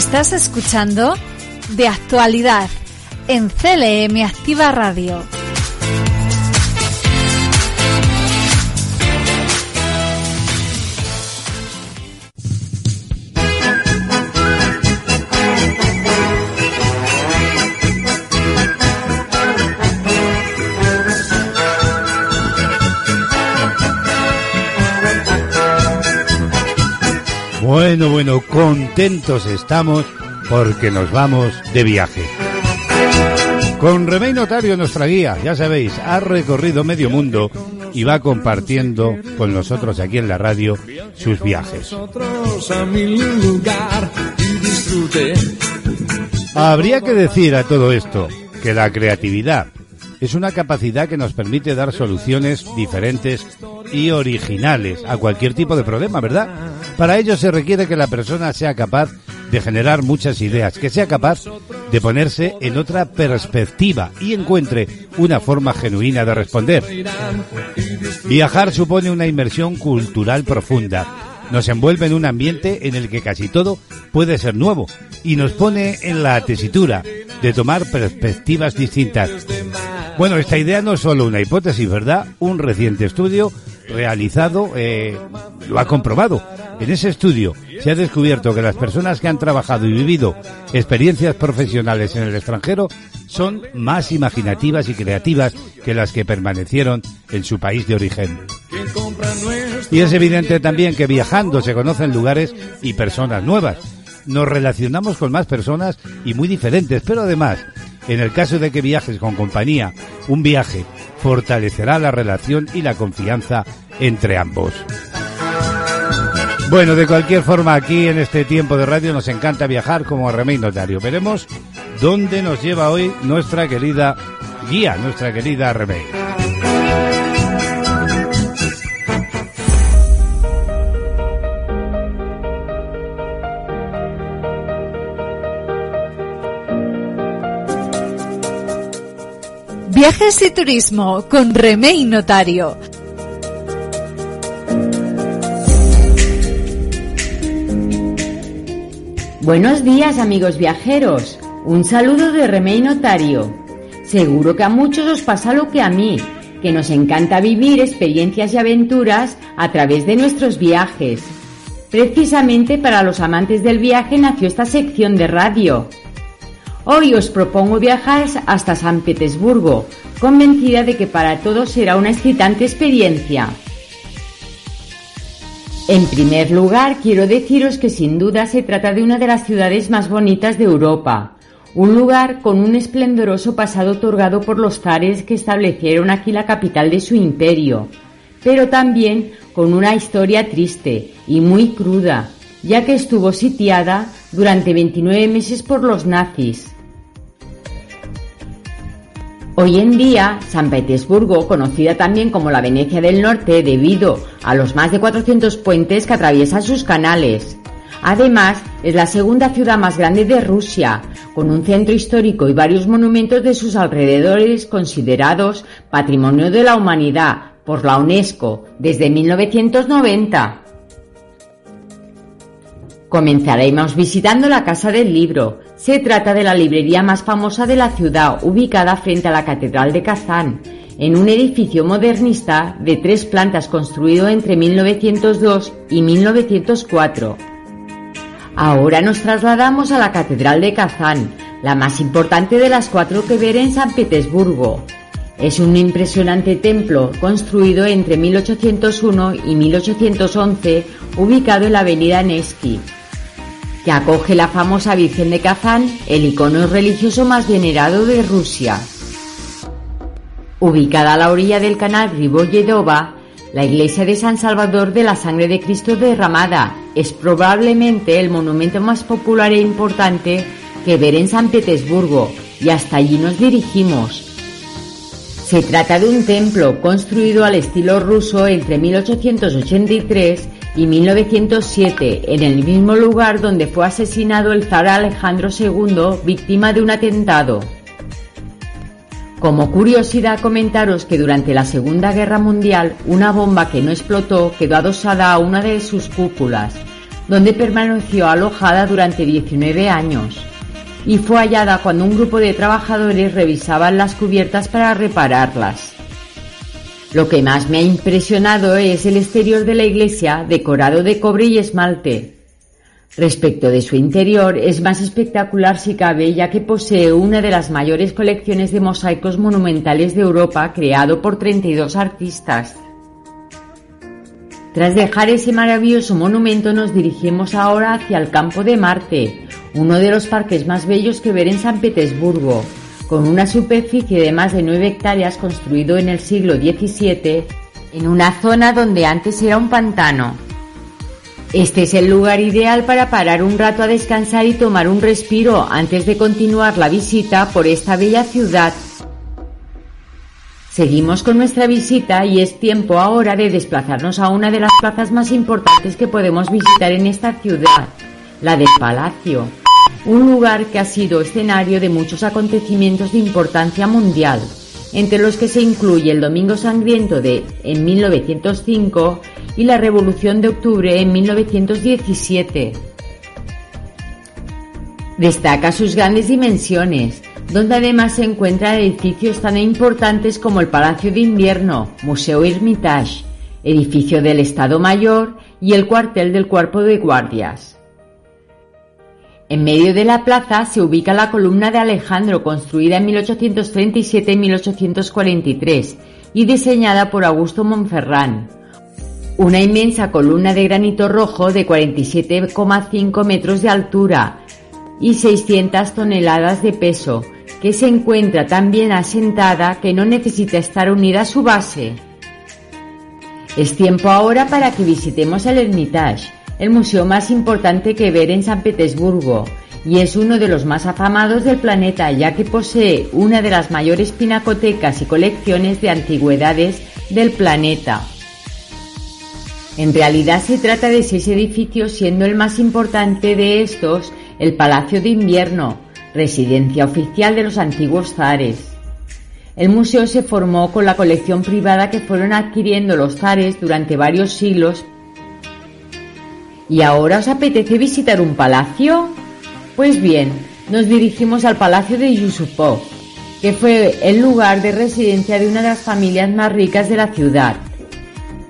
Estás escuchando De Actualidad en CLM Activa Radio. Bueno, bueno, contentos estamos porque nos vamos de viaje. Con Remey Notario, nuestra guía, ya sabéis, ha recorrido medio mundo y va compartiendo con nosotros aquí en la radio sus viajes. Habría que decir a todo esto que la creatividad es una capacidad que nos permite dar soluciones diferentes y originales a cualquier tipo de problema, ¿verdad? Para ello se requiere que la persona sea capaz de generar muchas ideas, que sea capaz de ponerse en otra perspectiva y encuentre una forma genuina de responder. Viajar supone una inmersión cultural profunda. Nos envuelve en un ambiente en el que casi todo puede ser nuevo y nos pone en la tesitura de tomar perspectivas distintas. Bueno, esta idea no es solo una hipótesis, ¿verdad? Un reciente estudio realizado eh, lo ha comprobado. En ese estudio se ha descubierto que las personas que han trabajado y vivido experiencias profesionales en el extranjero son más imaginativas y creativas que las que permanecieron en su país de origen. Y es evidente también que viajando se conocen lugares y personas nuevas. Nos relacionamos con más personas y muy diferentes, pero además, en el caso de que viajes con compañía, un viaje fortalecerá la relación y la confianza entre ambos. Bueno, de cualquier forma, aquí en este tiempo de radio nos encanta viajar como Remey Notario. Veremos dónde nos lleva hoy nuestra querida guía, nuestra querida Remey. Viajes y turismo con Remey Notario. Buenos días amigos viajeros, un saludo de Remey Notario. Seguro que a muchos os pasa lo que a mí, que nos encanta vivir experiencias y aventuras a través de nuestros viajes. Precisamente para los amantes del viaje nació esta sección de radio. Hoy os propongo viajar hasta San Petersburgo, convencida de que para todos será una excitante experiencia. En primer lugar, quiero deciros que sin duda se trata de una de las ciudades más bonitas de Europa, un lugar con un esplendoroso pasado otorgado por los zares que establecieron aquí la capital de su imperio, pero también con una historia triste y muy cruda, ya que estuvo sitiada durante 29 meses por los nazis. Hoy en día, San Petersburgo, conocida también como la Venecia del Norte debido a los más de 400 puentes que atraviesan sus canales. Además, es la segunda ciudad más grande de Rusia, con un centro histórico y varios monumentos de sus alrededores considerados Patrimonio de la Humanidad por la UNESCO desde 1990. Comenzaremos visitando la Casa del Libro. Se trata de la librería más famosa de la ciudad, ubicada frente a la Catedral de Kazán, en un edificio modernista de tres plantas construido entre 1902 y 1904. Ahora nos trasladamos a la Catedral de Kazán, la más importante de las cuatro que ver en San Petersburgo. Es un impresionante templo construido entre 1801 y 1811, ubicado en la avenida Nevsky que acoge la famosa Virgen de Kazán, el icono religioso más venerado de Rusia. Ubicada a la orilla del canal Riboyedova, la iglesia de San Salvador de la Sangre de Cristo derramada es probablemente el monumento más popular e importante que ver en San Petersburgo y hasta allí nos dirigimos. Se trata de un templo construido al estilo ruso entre 1883 y 1907, en el mismo lugar donde fue asesinado el zar Alejandro II, víctima de un atentado. Como curiosidad comentaros que durante la Segunda Guerra Mundial una bomba que no explotó quedó adosada a una de sus cúpulas. donde permaneció alojada durante 19 años y fue hallada cuando un grupo de trabajadores revisaban las cubiertas para repararlas. Lo que más me ha impresionado es el exterior de la iglesia decorado de cobre y esmalte. Respecto de su interior, es más espectacular si cabe, ya que posee una de las mayores colecciones de mosaicos monumentales de Europa, creado por 32 artistas. Tras dejar ese maravilloso monumento nos dirigimos ahora hacia el campo de Marte, uno de los parques más bellos que ver en San Petersburgo, con una superficie de más de 9 hectáreas construido en el siglo XVII en una zona donde antes era un pantano. Este es el lugar ideal para parar un rato a descansar y tomar un respiro antes de continuar la visita por esta bella ciudad. Seguimos con nuestra visita y es tiempo ahora de desplazarnos a una de las plazas más importantes que podemos visitar en esta ciudad, la del Palacio, un lugar que ha sido escenario de muchos acontecimientos de importancia mundial, entre los que se incluye el Domingo Sangriento de en 1905 y la Revolución de Octubre en 1917. Destaca sus grandes dimensiones, donde además se encuentran edificios tan importantes como el Palacio de Invierno, Museo Hermitage, edificio del Estado Mayor y el cuartel del Cuerpo de Guardias. En medio de la plaza se ubica la columna de Alejandro, construida en 1837 y 1843 y diseñada por Augusto Monferrán. Una inmensa columna de granito rojo de 47,5 metros de altura y 600 toneladas de peso, que se encuentra tan bien asentada que no necesita estar unida a su base. Es tiempo ahora para que visitemos el Hermitage, el museo más importante que ver en San Petersburgo, y es uno de los más afamados del planeta ya que posee una de las mayores pinacotecas y colecciones de antigüedades del planeta. En realidad se trata de seis edificios siendo el más importante de estos el Palacio de Invierno, residencia oficial de los antiguos zares. El museo se formó con la colección privada que fueron adquiriendo los zares durante varios siglos. ¿Y ahora os apetece visitar un palacio? Pues bien, nos dirigimos al Palacio de Yusupov, que fue el lugar de residencia de una de las familias más ricas de la ciudad.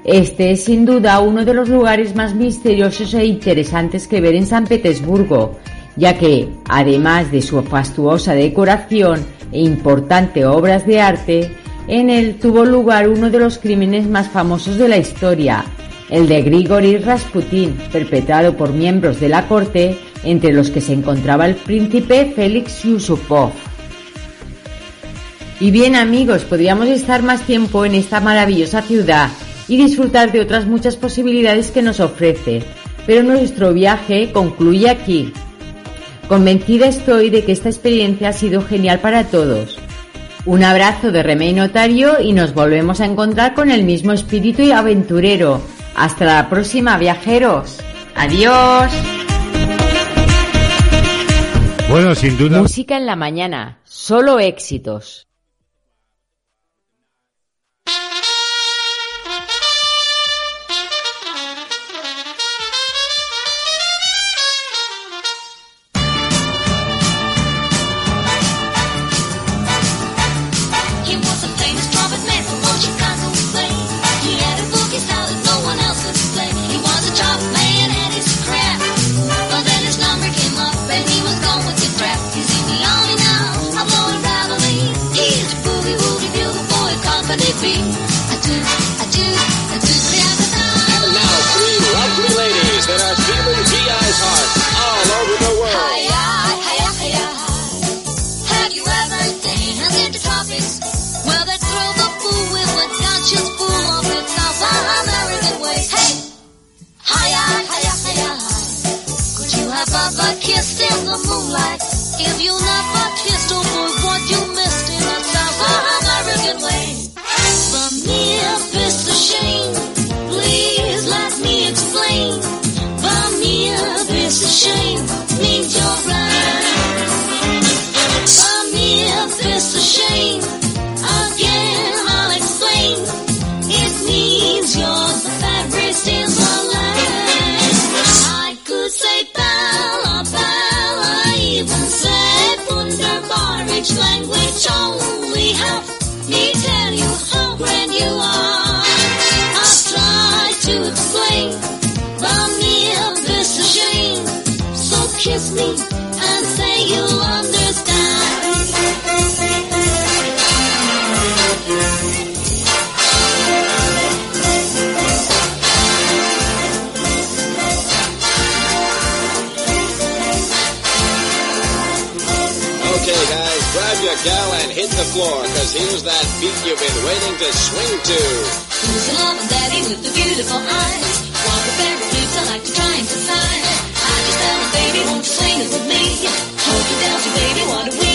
Este es sin duda uno de los lugares más misteriosos e interesantes que ver en San Petersburgo, ya que, además de su fastuosa decoración e importante obras de arte, en él tuvo lugar uno de los crímenes más famosos de la historia, el de Grigory Rasputin, perpetrado por miembros de la corte, entre los que se encontraba el príncipe Félix Yusupov. Y bien amigos, podríamos estar más tiempo en esta maravillosa ciudad y disfrutar de otras muchas posibilidades que nos ofrece, pero nuestro viaje concluye aquí. Convencida estoy de que esta experiencia ha sido genial para todos. Un abrazo de Remey Notario y nos volvemos a encontrar con el mismo espíritu y aventurero. Hasta la próxima, viajeros. Adiós. Bueno, sin duda. Música en la mañana. Solo éxitos. Kiss me and say Okay, guys, grab your gal and hit the floor, cause here's that beat you've been waiting to swing to. Who's the love daddy with the beautiful eyes? What the favorite flutes I like to try and decide. Baby, won't you swing it with me? Hold you down, baby, want to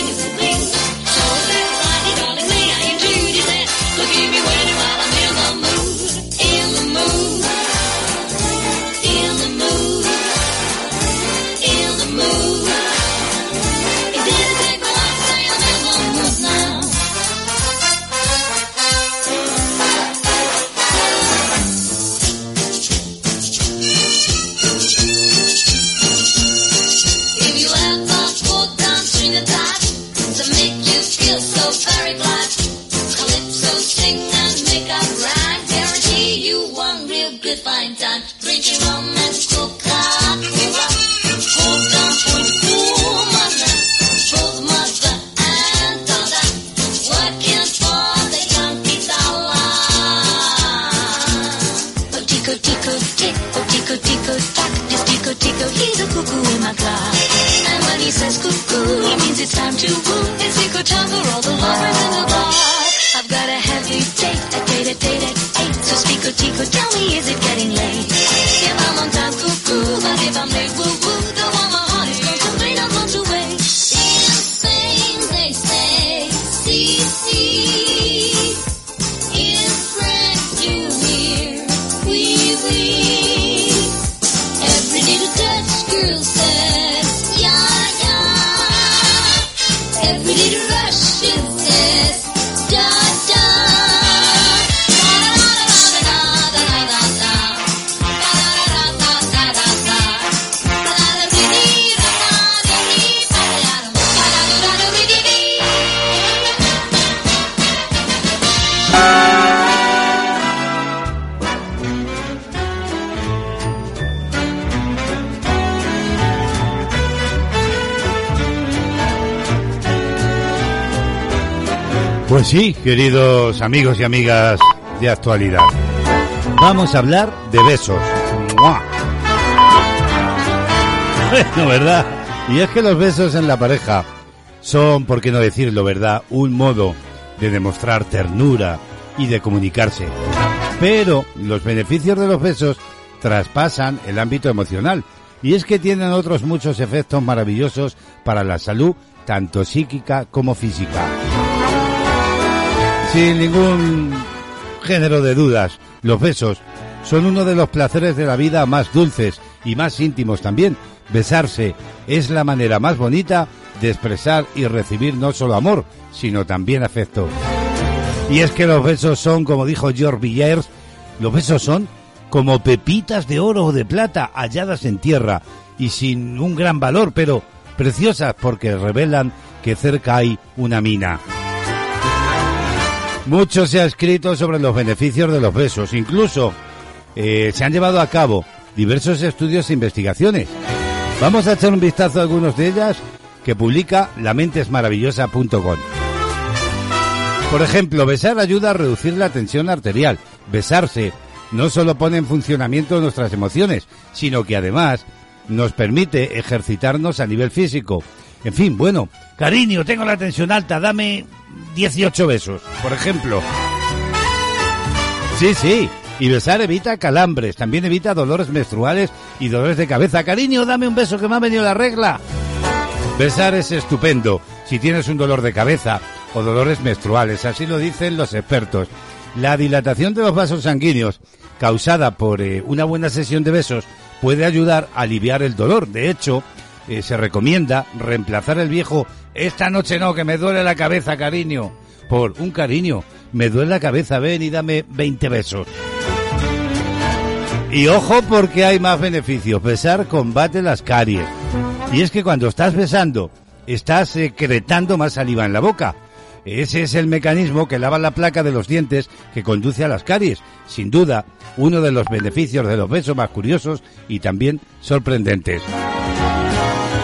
the job. Sí, queridos amigos y amigas de actualidad. Vamos a hablar de besos. ¡Mua! Bueno, ¿verdad? Y es que los besos en la pareja son, por qué no decirlo, ¿verdad? Un modo de demostrar ternura y de comunicarse. Pero los beneficios de los besos traspasan el ámbito emocional. Y es que tienen otros muchos efectos maravillosos para la salud, tanto psíquica como física. Sin ningún género de dudas, los besos son uno de los placeres de la vida más dulces y más íntimos también. Besarse es la manera más bonita de expresar y recibir no solo amor, sino también afecto. Y es que los besos son, como dijo George Villiers, los besos son como pepitas de oro o de plata halladas en tierra y sin un gran valor, pero preciosas porque revelan que cerca hay una mina. Mucho se ha escrito sobre los beneficios de los besos, incluso eh, se han llevado a cabo diversos estudios e investigaciones. Vamos a echar un vistazo a algunos de ellas que publica lamentesmaravillosa.com. Por ejemplo, besar ayuda a reducir la tensión arterial. Besarse no solo pone en funcionamiento nuestras emociones, sino que además nos permite ejercitarnos a nivel físico. En fin, bueno, cariño, tengo la tensión alta, dame 18 besos, por ejemplo. Sí, sí, y besar evita calambres, también evita dolores menstruales y dolores de cabeza. Cariño, dame un beso que me ha venido la regla. Besar es estupendo si tienes un dolor de cabeza o dolores menstruales, así lo dicen los expertos. La dilatación de los vasos sanguíneos causada por eh, una buena sesión de besos puede ayudar a aliviar el dolor. De hecho, eh, se recomienda reemplazar el viejo esta noche no, que me duele la cabeza, cariño, por un cariño, me duele la cabeza, ven y dame 20 besos. Y ojo porque hay más beneficios. Besar combate las caries. Y es que cuando estás besando, estás secretando más saliva en la boca. Ese es el mecanismo que lava la placa de los dientes que conduce a las caries. Sin duda, uno de los beneficios de los besos más curiosos y también sorprendentes.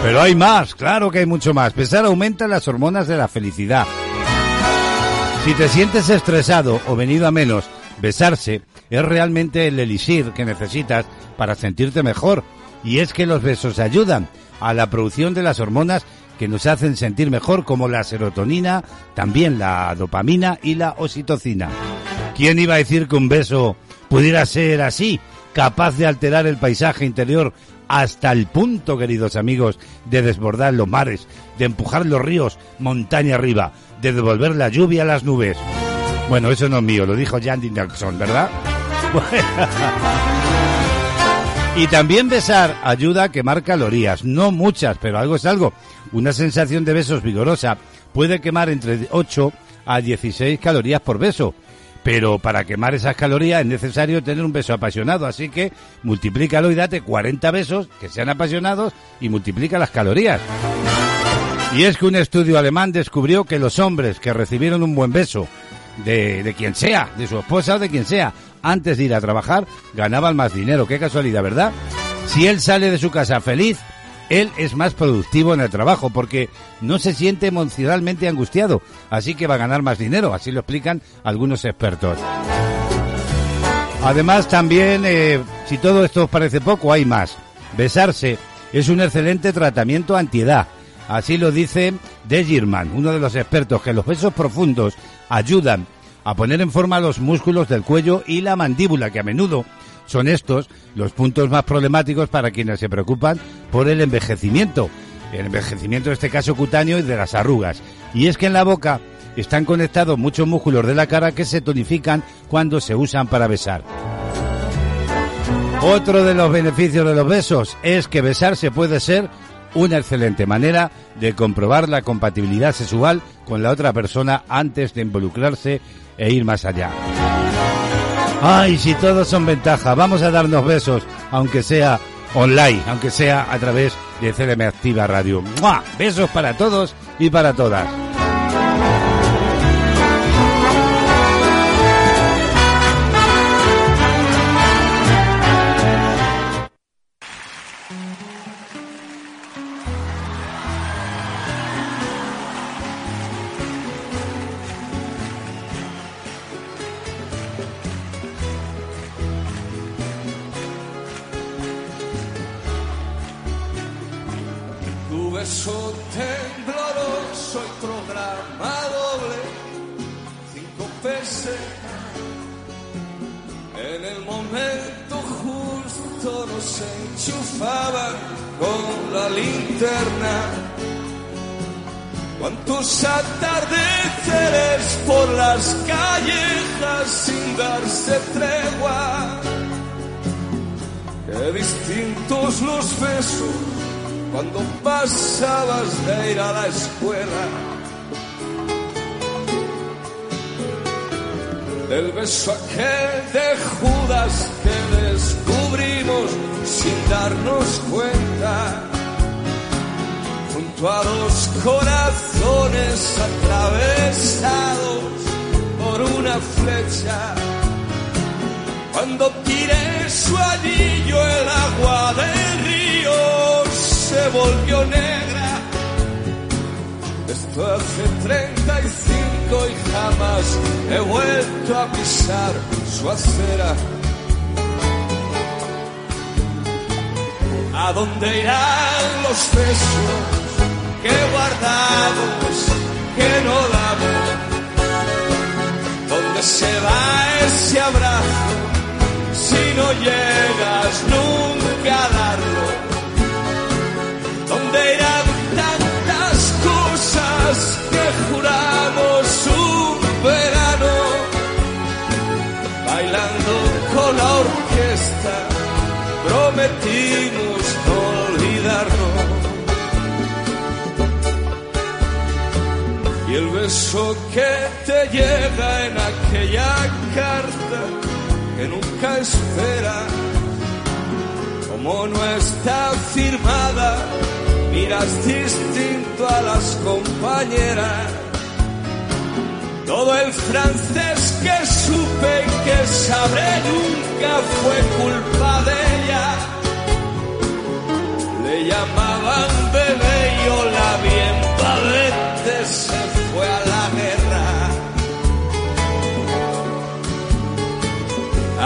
Pero hay más, claro que hay mucho más. Besar aumenta las hormonas de la felicidad. Si te sientes estresado o venido a menos, besarse es realmente el elixir que necesitas para sentirte mejor. Y es que los besos ayudan a la producción de las hormonas que nos hacen sentir mejor como la serotonina, también la dopamina y la oxitocina. ¿Quién iba a decir que un beso pudiera ser así, capaz de alterar el paisaje interior hasta el punto, queridos amigos, de desbordar los mares, de empujar los ríos montaña arriba, de devolver la lluvia a las nubes? Bueno, eso no es mío, lo dijo Jan Jackson, ¿verdad? Y también besar ayuda a quemar calorías, no muchas, pero algo es algo. Una sensación de besos vigorosa puede quemar entre 8 a 16 calorías por beso. Pero para quemar esas calorías es necesario tener un beso apasionado, así que multiplícalo y date 40 besos que sean apasionados y multiplica las calorías. Y es que un estudio alemán descubrió que los hombres que recibieron un buen beso de, de quien sea, de su esposa o de quien sea, antes de ir a trabajar, ganaban más dinero. Qué casualidad, ¿verdad? Si él sale de su casa feliz, él es más productivo en el trabajo porque no se siente emocionalmente angustiado, así que va a ganar más dinero, así lo explican algunos expertos. Además, también, eh, si todo esto os parece poco, hay más. Besarse es un excelente tratamiento antiedad. Así lo dice De Girman, uno de los expertos, que los besos profundos ayudan a poner en forma los músculos del cuello y la mandíbula, que a menudo son estos los puntos más problemáticos para quienes se preocupan por el envejecimiento. El envejecimiento, en este caso cutáneo, y de las arrugas. Y es que en la boca están conectados muchos músculos de la cara que se tonifican cuando se usan para besar. Otro de los beneficios de los besos es que besarse puede ser una excelente manera de comprobar la compatibilidad sexual con la otra persona antes de involucrarse e ir más allá. Ay, si todos son ventaja, vamos a darnos besos, aunque sea online, aunque sea a través de CDM Activa Radio. ¡Mua! Besos para todos y para todas.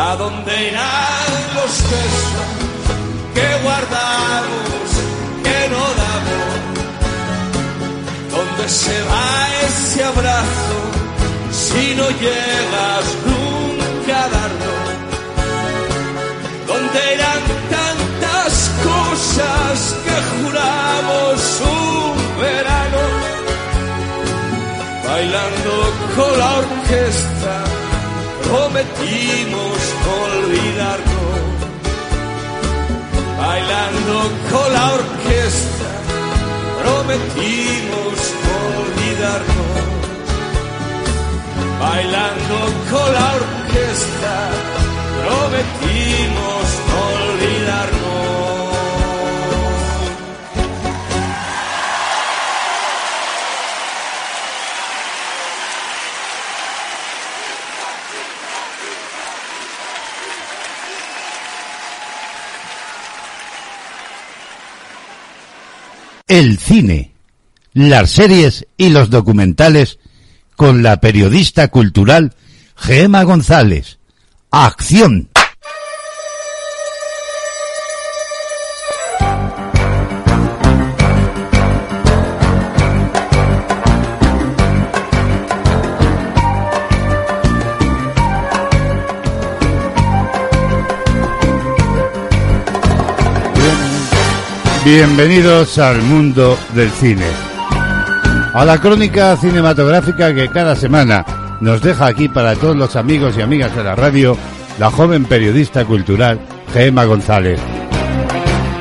¿A dónde irán los besos que guardamos, que no damos? ¿Dónde se va ese abrazo si no llegas nunca a darlo? ¿Dónde irán tantas cosas que juramos un verano? Bailando con la orquesta, prometimos no olvidarnos. Bailando con la orquesta, prometimos no olvidarnos. Bailando con la orquesta, prometimos El cine, las series y los documentales con la periodista cultural Gema González. ¡Acción! Bienvenidos al mundo del cine. A la crónica cinematográfica que cada semana nos deja aquí para todos los amigos y amigas de la radio la joven periodista cultural Gema González.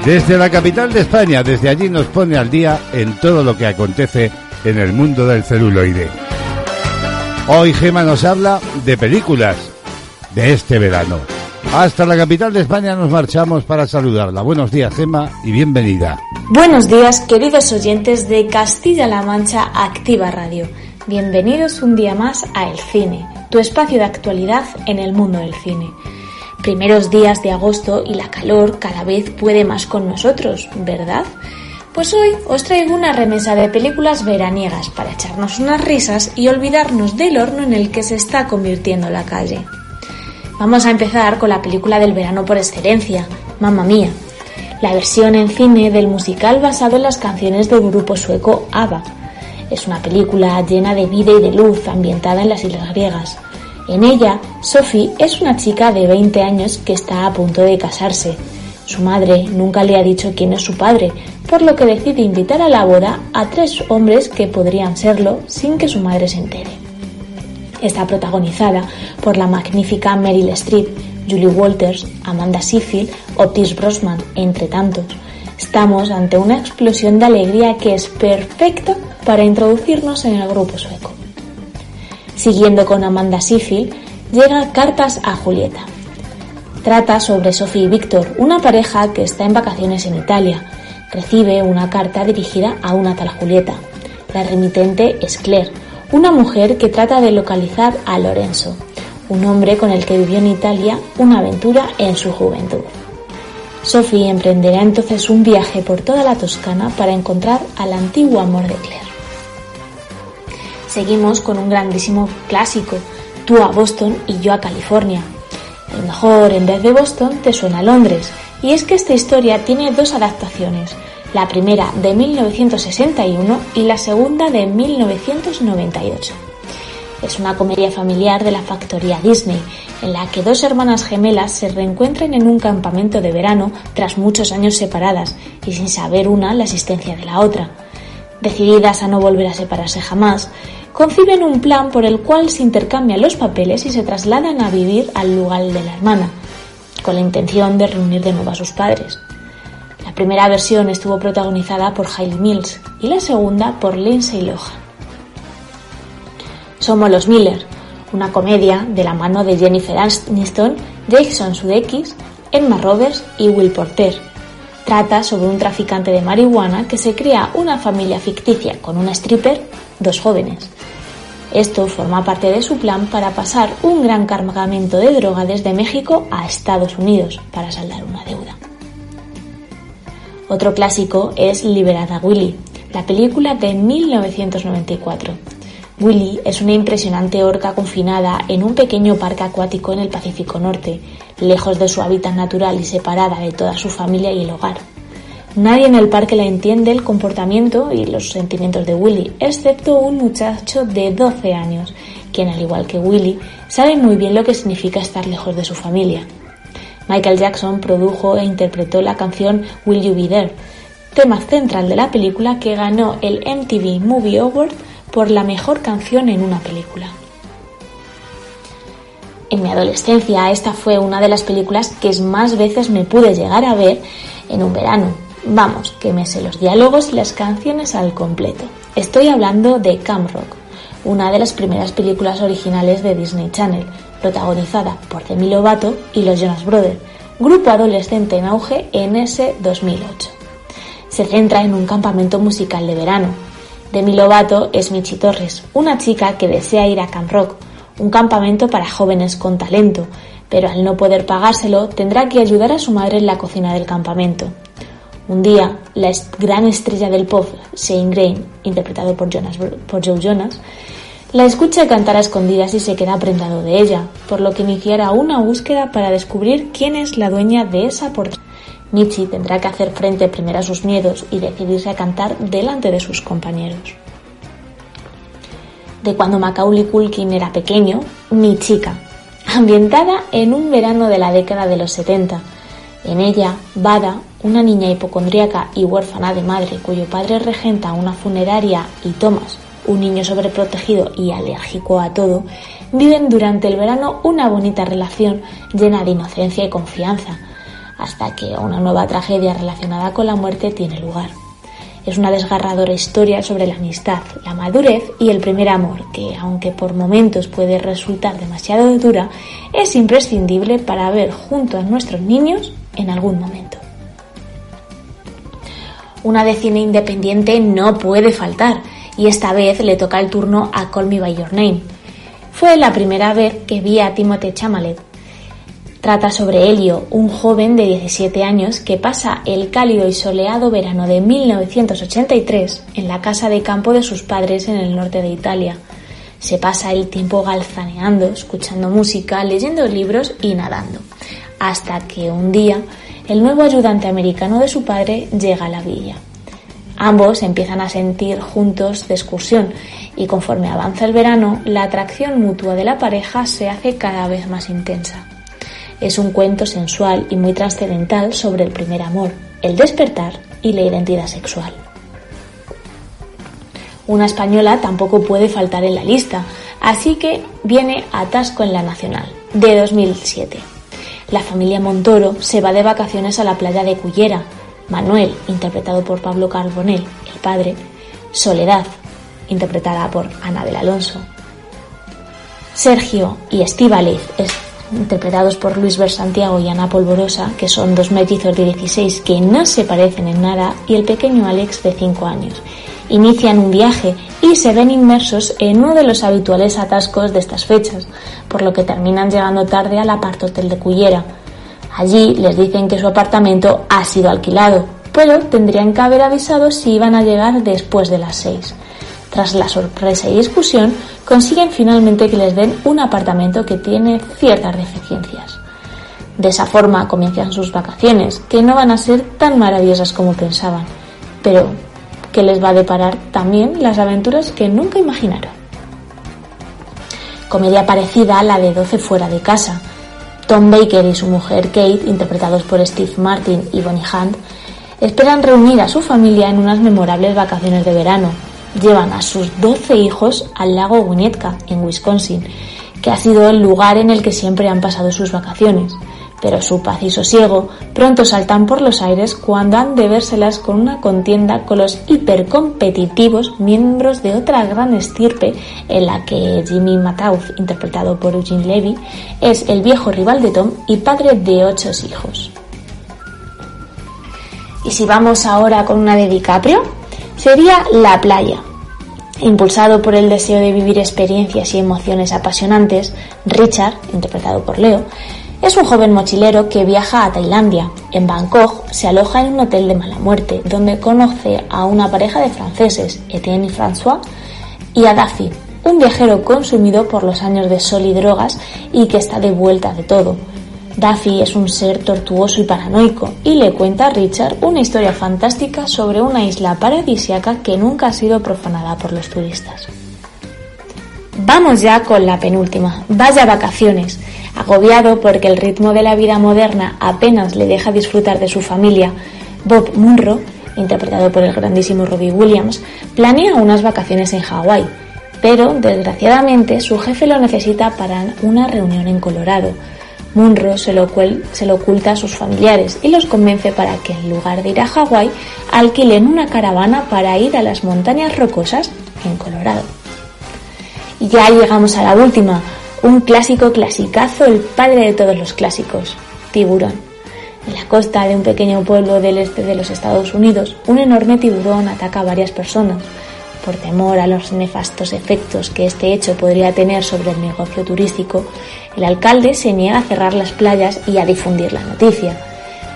Desde la capital de España, desde allí nos pone al día en todo lo que acontece en el mundo del celuloide. Hoy Gema nos habla de películas de este verano. Hasta la capital de España nos marchamos para saludarla. Buenos días, Gema, y bienvenida. Buenos días, queridos oyentes de Castilla-La Mancha Activa Radio. Bienvenidos un día más a El Cine, tu espacio de actualidad en el mundo del cine. Primeros días de agosto y la calor cada vez puede más con nosotros, ¿verdad? Pues hoy os traigo una remesa de películas veraniegas para echarnos unas risas y olvidarnos del horno en el que se está convirtiendo la calle. Vamos a empezar con la película del verano por excelencia, Mamma Mía, la versión en cine del musical basado en las canciones del grupo sueco ABBA. Es una película llena de vida y de luz ambientada en las islas griegas. En ella, Sophie es una chica de 20 años que está a punto de casarse. Su madre nunca le ha dicho quién es su padre, por lo que decide invitar a la boda a tres hombres que podrían serlo sin que su madre se entere. Está protagonizada por la magnífica Meryl Streep, Julie Walters, Amanda Seyfried, Otis Brosman, entre tantos. Estamos ante una explosión de alegría que es perfecta para introducirnos en el grupo sueco. Siguiendo con Amanda Seyfried, llega Cartas a Julieta. Trata sobre Sophie y Víctor, una pareja que está en vacaciones en Italia. Recibe una carta dirigida a una tal Julieta. La remitente es Claire, una mujer que trata de localizar a Lorenzo, un hombre con el que vivió en Italia una aventura en su juventud. Sophie emprenderá entonces un viaje por toda la Toscana para encontrar al antiguo amor de Claire. Seguimos con un grandísimo clásico, Tú a Boston y yo a California. El mejor en vez de Boston te suena a Londres, y es que esta historia tiene dos adaptaciones, la primera de 1961 y la segunda de 1998. Es una comedia familiar de la factoría Disney, en la que dos hermanas gemelas se reencuentran en un campamento de verano tras muchos años separadas y sin saber una la existencia de la otra. Decididas a no volver a separarse jamás, conciben un plan por el cual se intercambian los papeles y se trasladan a vivir al lugar de la hermana, con la intención de reunir de nuevo a sus padres. La primera versión estuvo protagonizada por Hailey Mills y la segunda por Lindsay Lohan. Somos los Miller, una comedia de la mano de Jennifer Aniston, Jason Sudeikis, Emma Roberts y Will Porter. Trata sobre un traficante de marihuana que se crea una familia ficticia con una stripper, dos jóvenes. Esto forma parte de su plan para pasar un gran cargamento de droga desde México a Estados Unidos para saldar una deuda. Otro clásico es Liberada Willy, la película de 1994. Willy es una impresionante orca confinada en un pequeño parque acuático en el Pacífico Norte, lejos de su hábitat natural y separada de toda su familia y el hogar. Nadie en el parque la entiende el comportamiento y los sentimientos de Willy, excepto un muchacho de 12 años, quien al igual que Willy sabe muy bien lo que significa estar lejos de su familia. Michael Jackson produjo e interpretó la canción Will You Be There, tema central de la película que ganó el MTV Movie Award por la mejor canción en una película. En mi adolescencia esta fue una de las películas que más veces me pude llegar a ver en un verano. Vamos, que me sé los diálogos y las canciones al completo. Estoy hablando de Camp Rock, una de las primeras películas originales de Disney Channel, protagonizada por Demi Lovato y los Jonas Brothers, grupo adolescente en auge en ese 2008. Se centra en un campamento musical de verano. Demi Lovato es Michi Torres, una chica que desea ir a Camp Rock, un campamento para jóvenes con talento, pero al no poder pagárselo tendrá que ayudar a su madre en la cocina del campamento. Un día, la gran estrella del pop, Shane Grain, interpretado por, Jonas, por Joe Jonas, la escucha cantar a escondidas y se queda prendado de ella, por lo que iniciará una búsqueda para descubrir quién es la dueña de esa portada. Michi tendrá que hacer frente primero a sus miedos y decidirse a cantar delante de sus compañeros. De cuando Macaulay Culkin era pequeño, Mi chica, ambientada en un verano de la década de los 70. En ella, Bada, una niña hipocondríaca y huérfana de madre cuyo padre regenta una funeraria, y Thomas, un niño sobreprotegido y alérgico a todo, viven durante el verano una bonita relación llena de inocencia y confianza, hasta que una nueva tragedia relacionada con la muerte tiene lugar. Es una desgarradora historia sobre la amistad, la madurez y el primer amor, que aunque por momentos puede resultar demasiado dura, es imprescindible para ver junto a nuestros niños en algún momento. Una de cine independiente no puede faltar, y esta vez le toca el turno a Call Me By Your Name. Fue la primera vez que vi a Timothée Chalamet. Trata sobre Helio, un joven de 17 años que pasa el cálido y soleado verano de 1983 en la casa de campo de sus padres en el norte de Italia. Se pasa el tiempo galzaneando, escuchando música, leyendo libros y nadando, hasta que un día el nuevo ayudante americano de su padre llega a la villa. Ambos empiezan a sentir juntos de excursión y conforme avanza el verano, la atracción mutua de la pareja se hace cada vez más intensa. Es un cuento sensual y muy trascendental sobre el primer amor, el despertar y la identidad sexual. Una española tampoco puede faltar en la lista, así que viene Atasco en la Nacional, de 2007. La familia Montoro se va de vacaciones a la playa de Cullera, Manuel, interpretado por Pablo Carbonell, el padre, Soledad, interpretada por Ana del Alonso, Sergio y Estíbaliz, interpretados por Luis Ver Santiago y Ana Polvorosa, que son dos mellizos de 16 que no se parecen en nada, y el pequeño Alex de 5 años. Inician un viaje y se ven inmersos en uno de los habituales atascos de estas fechas, por lo que terminan llegando tarde al apart hotel de Cullera, Allí les dicen que su apartamento ha sido alquilado, pero tendrían que haber avisado si iban a llegar después de las seis. Tras la sorpresa y discusión, consiguen finalmente que les den un apartamento que tiene ciertas deficiencias. De esa forma comienzan sus vacaciones, que no van a ser tan maravillosas como pensaban, pero que les va a deparar también las aventuras que nunca imaginaron. Comedia parecida a la de 12 fuera de casa, Tom Baker y su mujer Kate, interpretados por Steve Martin y Bonnie Hunt, esperan reunir a su familia en unas memorables vacaciones de verano. Llevan a sus 12 hijos al lago Winnetka, en Wisconsin, que ha sido el lugar en el que siempre han pasado sus vacaciones pero su paz y sosiego pronto saltan por los aires cuando han de vérselas con una contienda con los hipercompetitivos miembros de otra gran estirpe en la que Jimmy Matauth, interpretado por Eugene Levy, es el viejo rival de Tom y padre de ocho hijos. Y si vamos ahora con una de DiCaprio, sería La playa. Impulsado por el deseo de vivir experiencias y emociones apasionantes, Richard, interpretado por Leo, es un joven mochilero que viaja a Tailandia. En Bangkok se aloja en un hotel de mala muerte, donde conoce a una pareja de franceses, Etienne y François, y a Daffy, un viajero consumido por los años de sol y drogas y que está de vuelta de todo. Daffy es un ser tortuoso y paranoico y le cuenta a Richard una historia fantástica sobre una isla paradisiaca que nunca ha sido profanada por los turistas. Vamos ya con la penúltima. Vaya vacaciones. Agobiado porque el ritmo de la vida moderna apenas le deja disfrutar de su familia, Bob Munro, interpretado por el grandísimo Robbie Williams, planea unas vacaciones en Hawái, pero desgraciadamente su jefe lo necesita para una reunión en Colorado Munro se lo, se lo oculta a sus familiares y los convence para que en lugar de ir a Hawái alquilen una caravana para ir a las montañas rocosas en Colorado. Y ya llegamos a la última, un clásico clasicazo, el padre de todos los clásicos, Tiburón. En la costa de un pequeño pueblo del este de los Estados Unidos, un enorme tiburón ataca a varias personas. Por temor a los nefastos efectos que este hecho podría tener sobre el negocio turístico, el alcalde se niega a cerrar las playas y a difundir la noticia,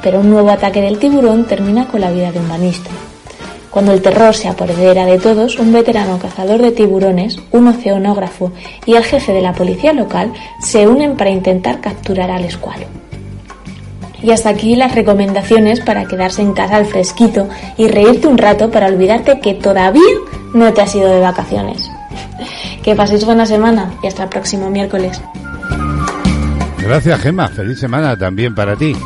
pero un nuevo ataque del tiburón termina con la vida de un banista. Cuando el terror se apodera de todos, un veterano cazador de tiburones, un oceanógrafo y el jefe de la policía local se unen para intentar capturar al escualo. Y hasta aquí las recomendaciones para quedarse en casa al fresquito y reírte un rato para olvidarte que todavía no te has ido de vacaciones. Que paséis buena semana y hasta el próximo miércoles. Gracias, Gema. Feliz semana también para ti.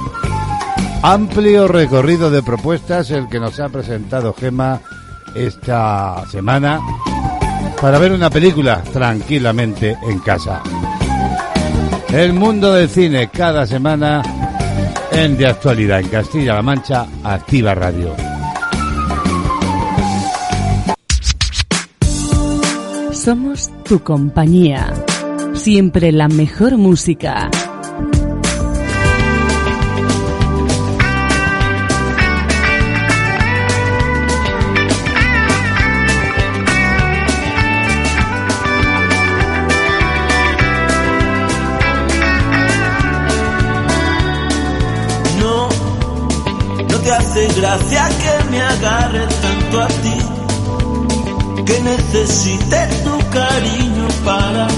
Amplio recorrido de propuestas el que nos ha presentado Gema esta semana para ver una película tranquilamente en casa. El mundo del cine cada semana en De Actualidad en Castilla-La Mancha, Activa Radio. Somos tu compañía. Siempre la mejor música. Te hace gracia que me agarre tanto a ti, que necesite tu cariño para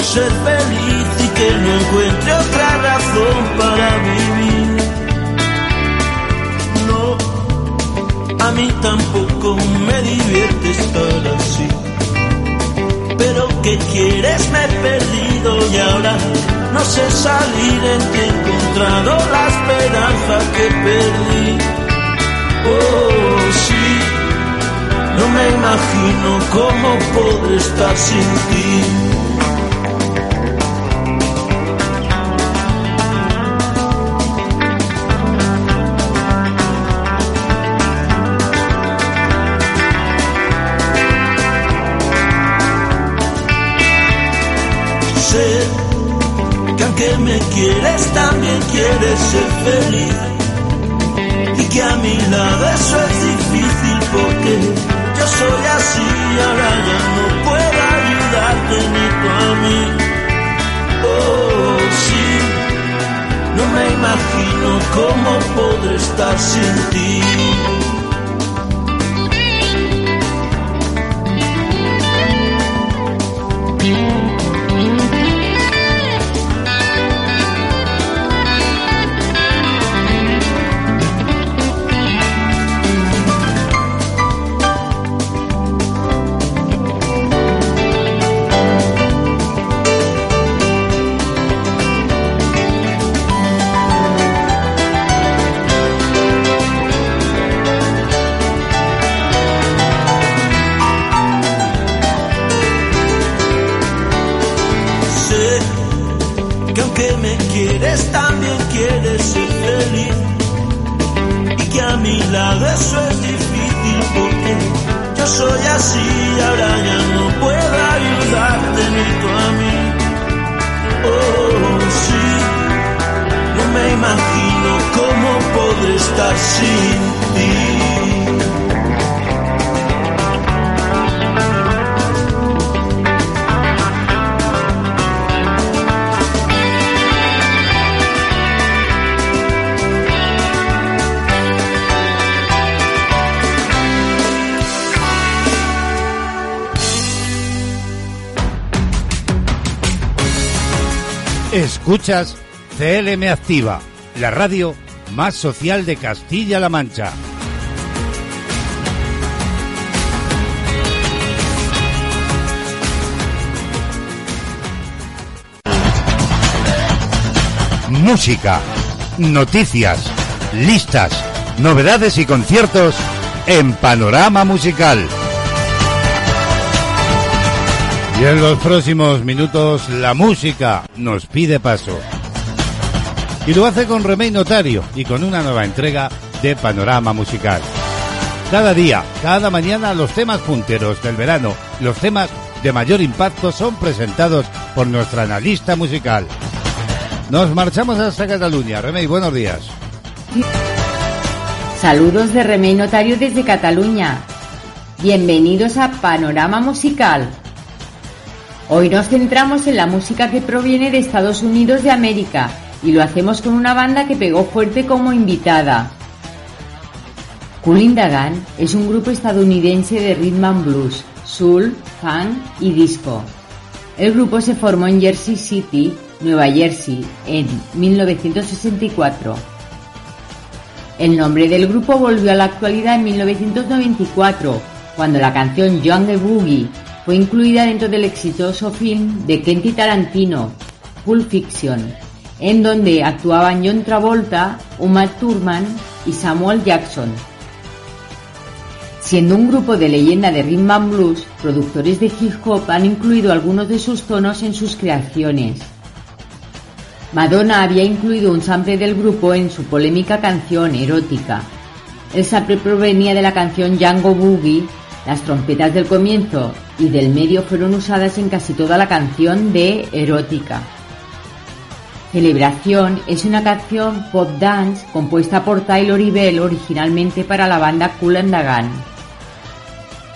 ser feliz y que no encuentre otra razón para vivir. No, a mí tampoco me divierte estar así. Pero ¿qué quieres? Me he perdido y ahora no sé salir en ti he encontrado la esperanza que perdí. Oh, sí, no me imagino cómo podré estar sin ti. Sé que aunque me quieres también quieres ser feliz que a mi lado eso es difícil porque yo soy así ahora ya no puedo ayudarte ni tú a mí. Oh sí no me imagino cómo podré estar sin ti ¿Cómo podré estar sin ti? Escuchas CLM Activa la radio más social de Castilla-La Mancha. Música, noticias, listas, novedades y conciertos en Panorama Musical. Y en los próximos minutos la música nos pide paso. Y lo hace con Remey Notario y con una nueva entrega de Panorama Musical. Cada día, cada mañana los temas punteros del verano, los temas de mayor impacto son presentados por nuestra analista musical. Nos marchamos hasta Cataluña. Remey, buenos días. Saludos de Remey Notario desde Cataluña. Bienvenidos a Panorama Musical. Hoy nos centramos en la música que proviene de Estados Unidos de América y lo hacemos con una banda que pegó fuerte como invitada. Cool Dagan es un grupo estadounidense de rhythm and blues, soul, funk y disco. El grupo se formó en Jersey City, Nueva Jersey, en 1964. El nombre del grupo volvió a la actualidad en 1994, cuando la canción Young Boogie fue incluida dentro del exitoso film de Quentin Tarantino, Pulp Fiction, en donde actuaban John Travolta, Uma Thurman y Samuel Jackson. Siendo un grupo de leyenda de rhythm and blues, productores de hip hop han incluido algunos de sus tonos en sus creaciones. Madonna había incluido un sample del grupo en su polémica canción erótica. El sample provenía de la canción Django Boogie, las trompetas del comienzo y del medio fueron usadas en casi toda la canción de Erótica. Celebración es una canción pop dance compuesta por Taylor y Bell originalmente para la banda Cool and.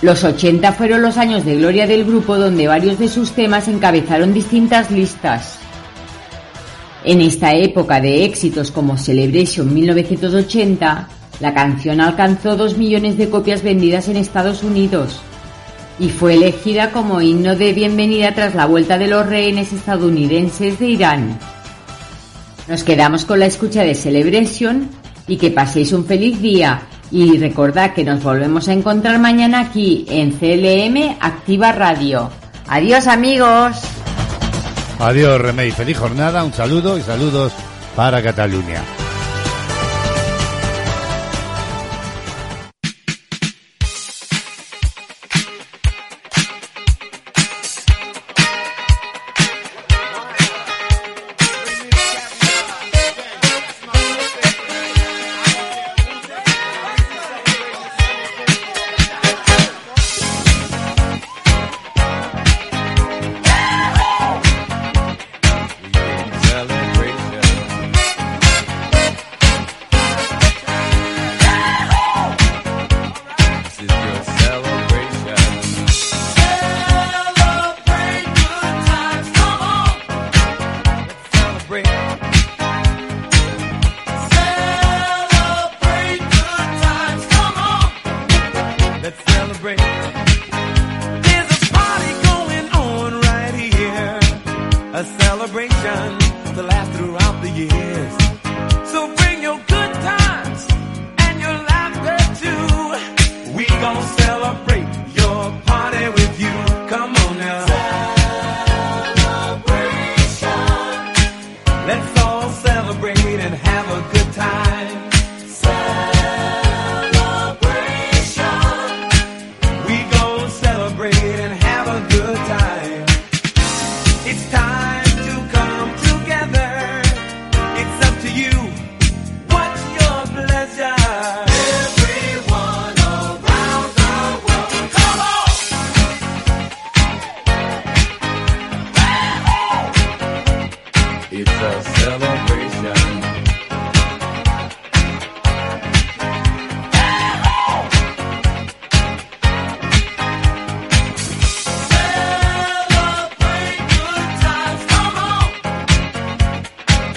Los 80 fueron los años de gloria del grupo donde varios de sus temas encabezaron distintas listas. En esta época de éxitos como Celebration 1980, la canción alcanzó 2 millones de copias vendidas en Estados Unidos y fue elegida como himno de bienvenida tras la vuelta de los rehenes estadounidenses de Irán. Nos quedamos con la escucha de Celebration y que paséis un feliz día y recordad que nos volvemos a encontrar mañana aquí en CLM Activa Radio. Adiós amigos. Adiós Remey, feliz jornada, un saludo y saludos para Cataluña.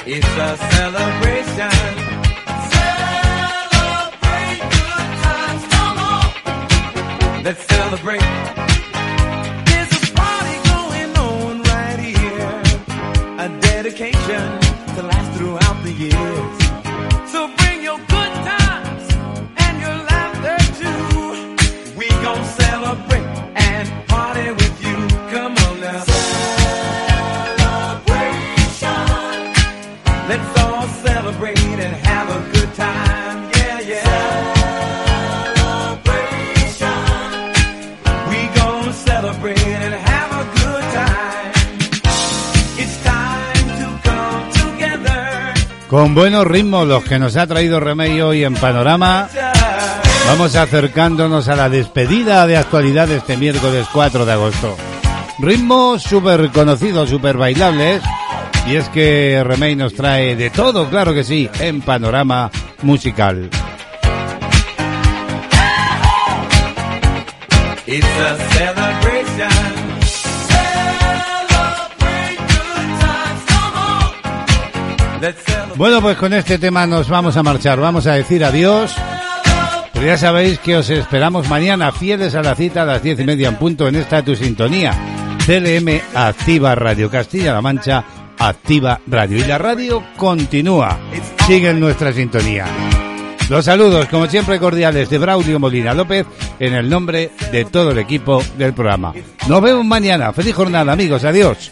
It's a celebration. Celebrate good times, come on. Let's celebrate. Con buenos ritmos los que nos ha traído Remey hoy en Panorama. Vamos acercándonos a la despedida de actualidad este miércoles 4 de agosto. Ritmos súper conocidos, súper bailables. Y es que Remey nos trae de todo, claro que sí, en Panorama Musical. It's a celebration. Celebrate good times. Come on. Bueno, pues con este tema nos vamos a marchar, vamos a decir adiós. Pero ya sabéis que os esperamos mañana, fieles a la cita a las diez y media en punto en esta tu sintonía. CLM Activa Radio Castilla-La Mancha, Activa Radio. Y la radio continúa, sigue en nuestra sintonía. Los saludos, como siempre, cordiales de Braulio Molina López en el nombre de todo el equipo del programa. Nos vemos mañana. Feliz jornada, amigos. Adiós.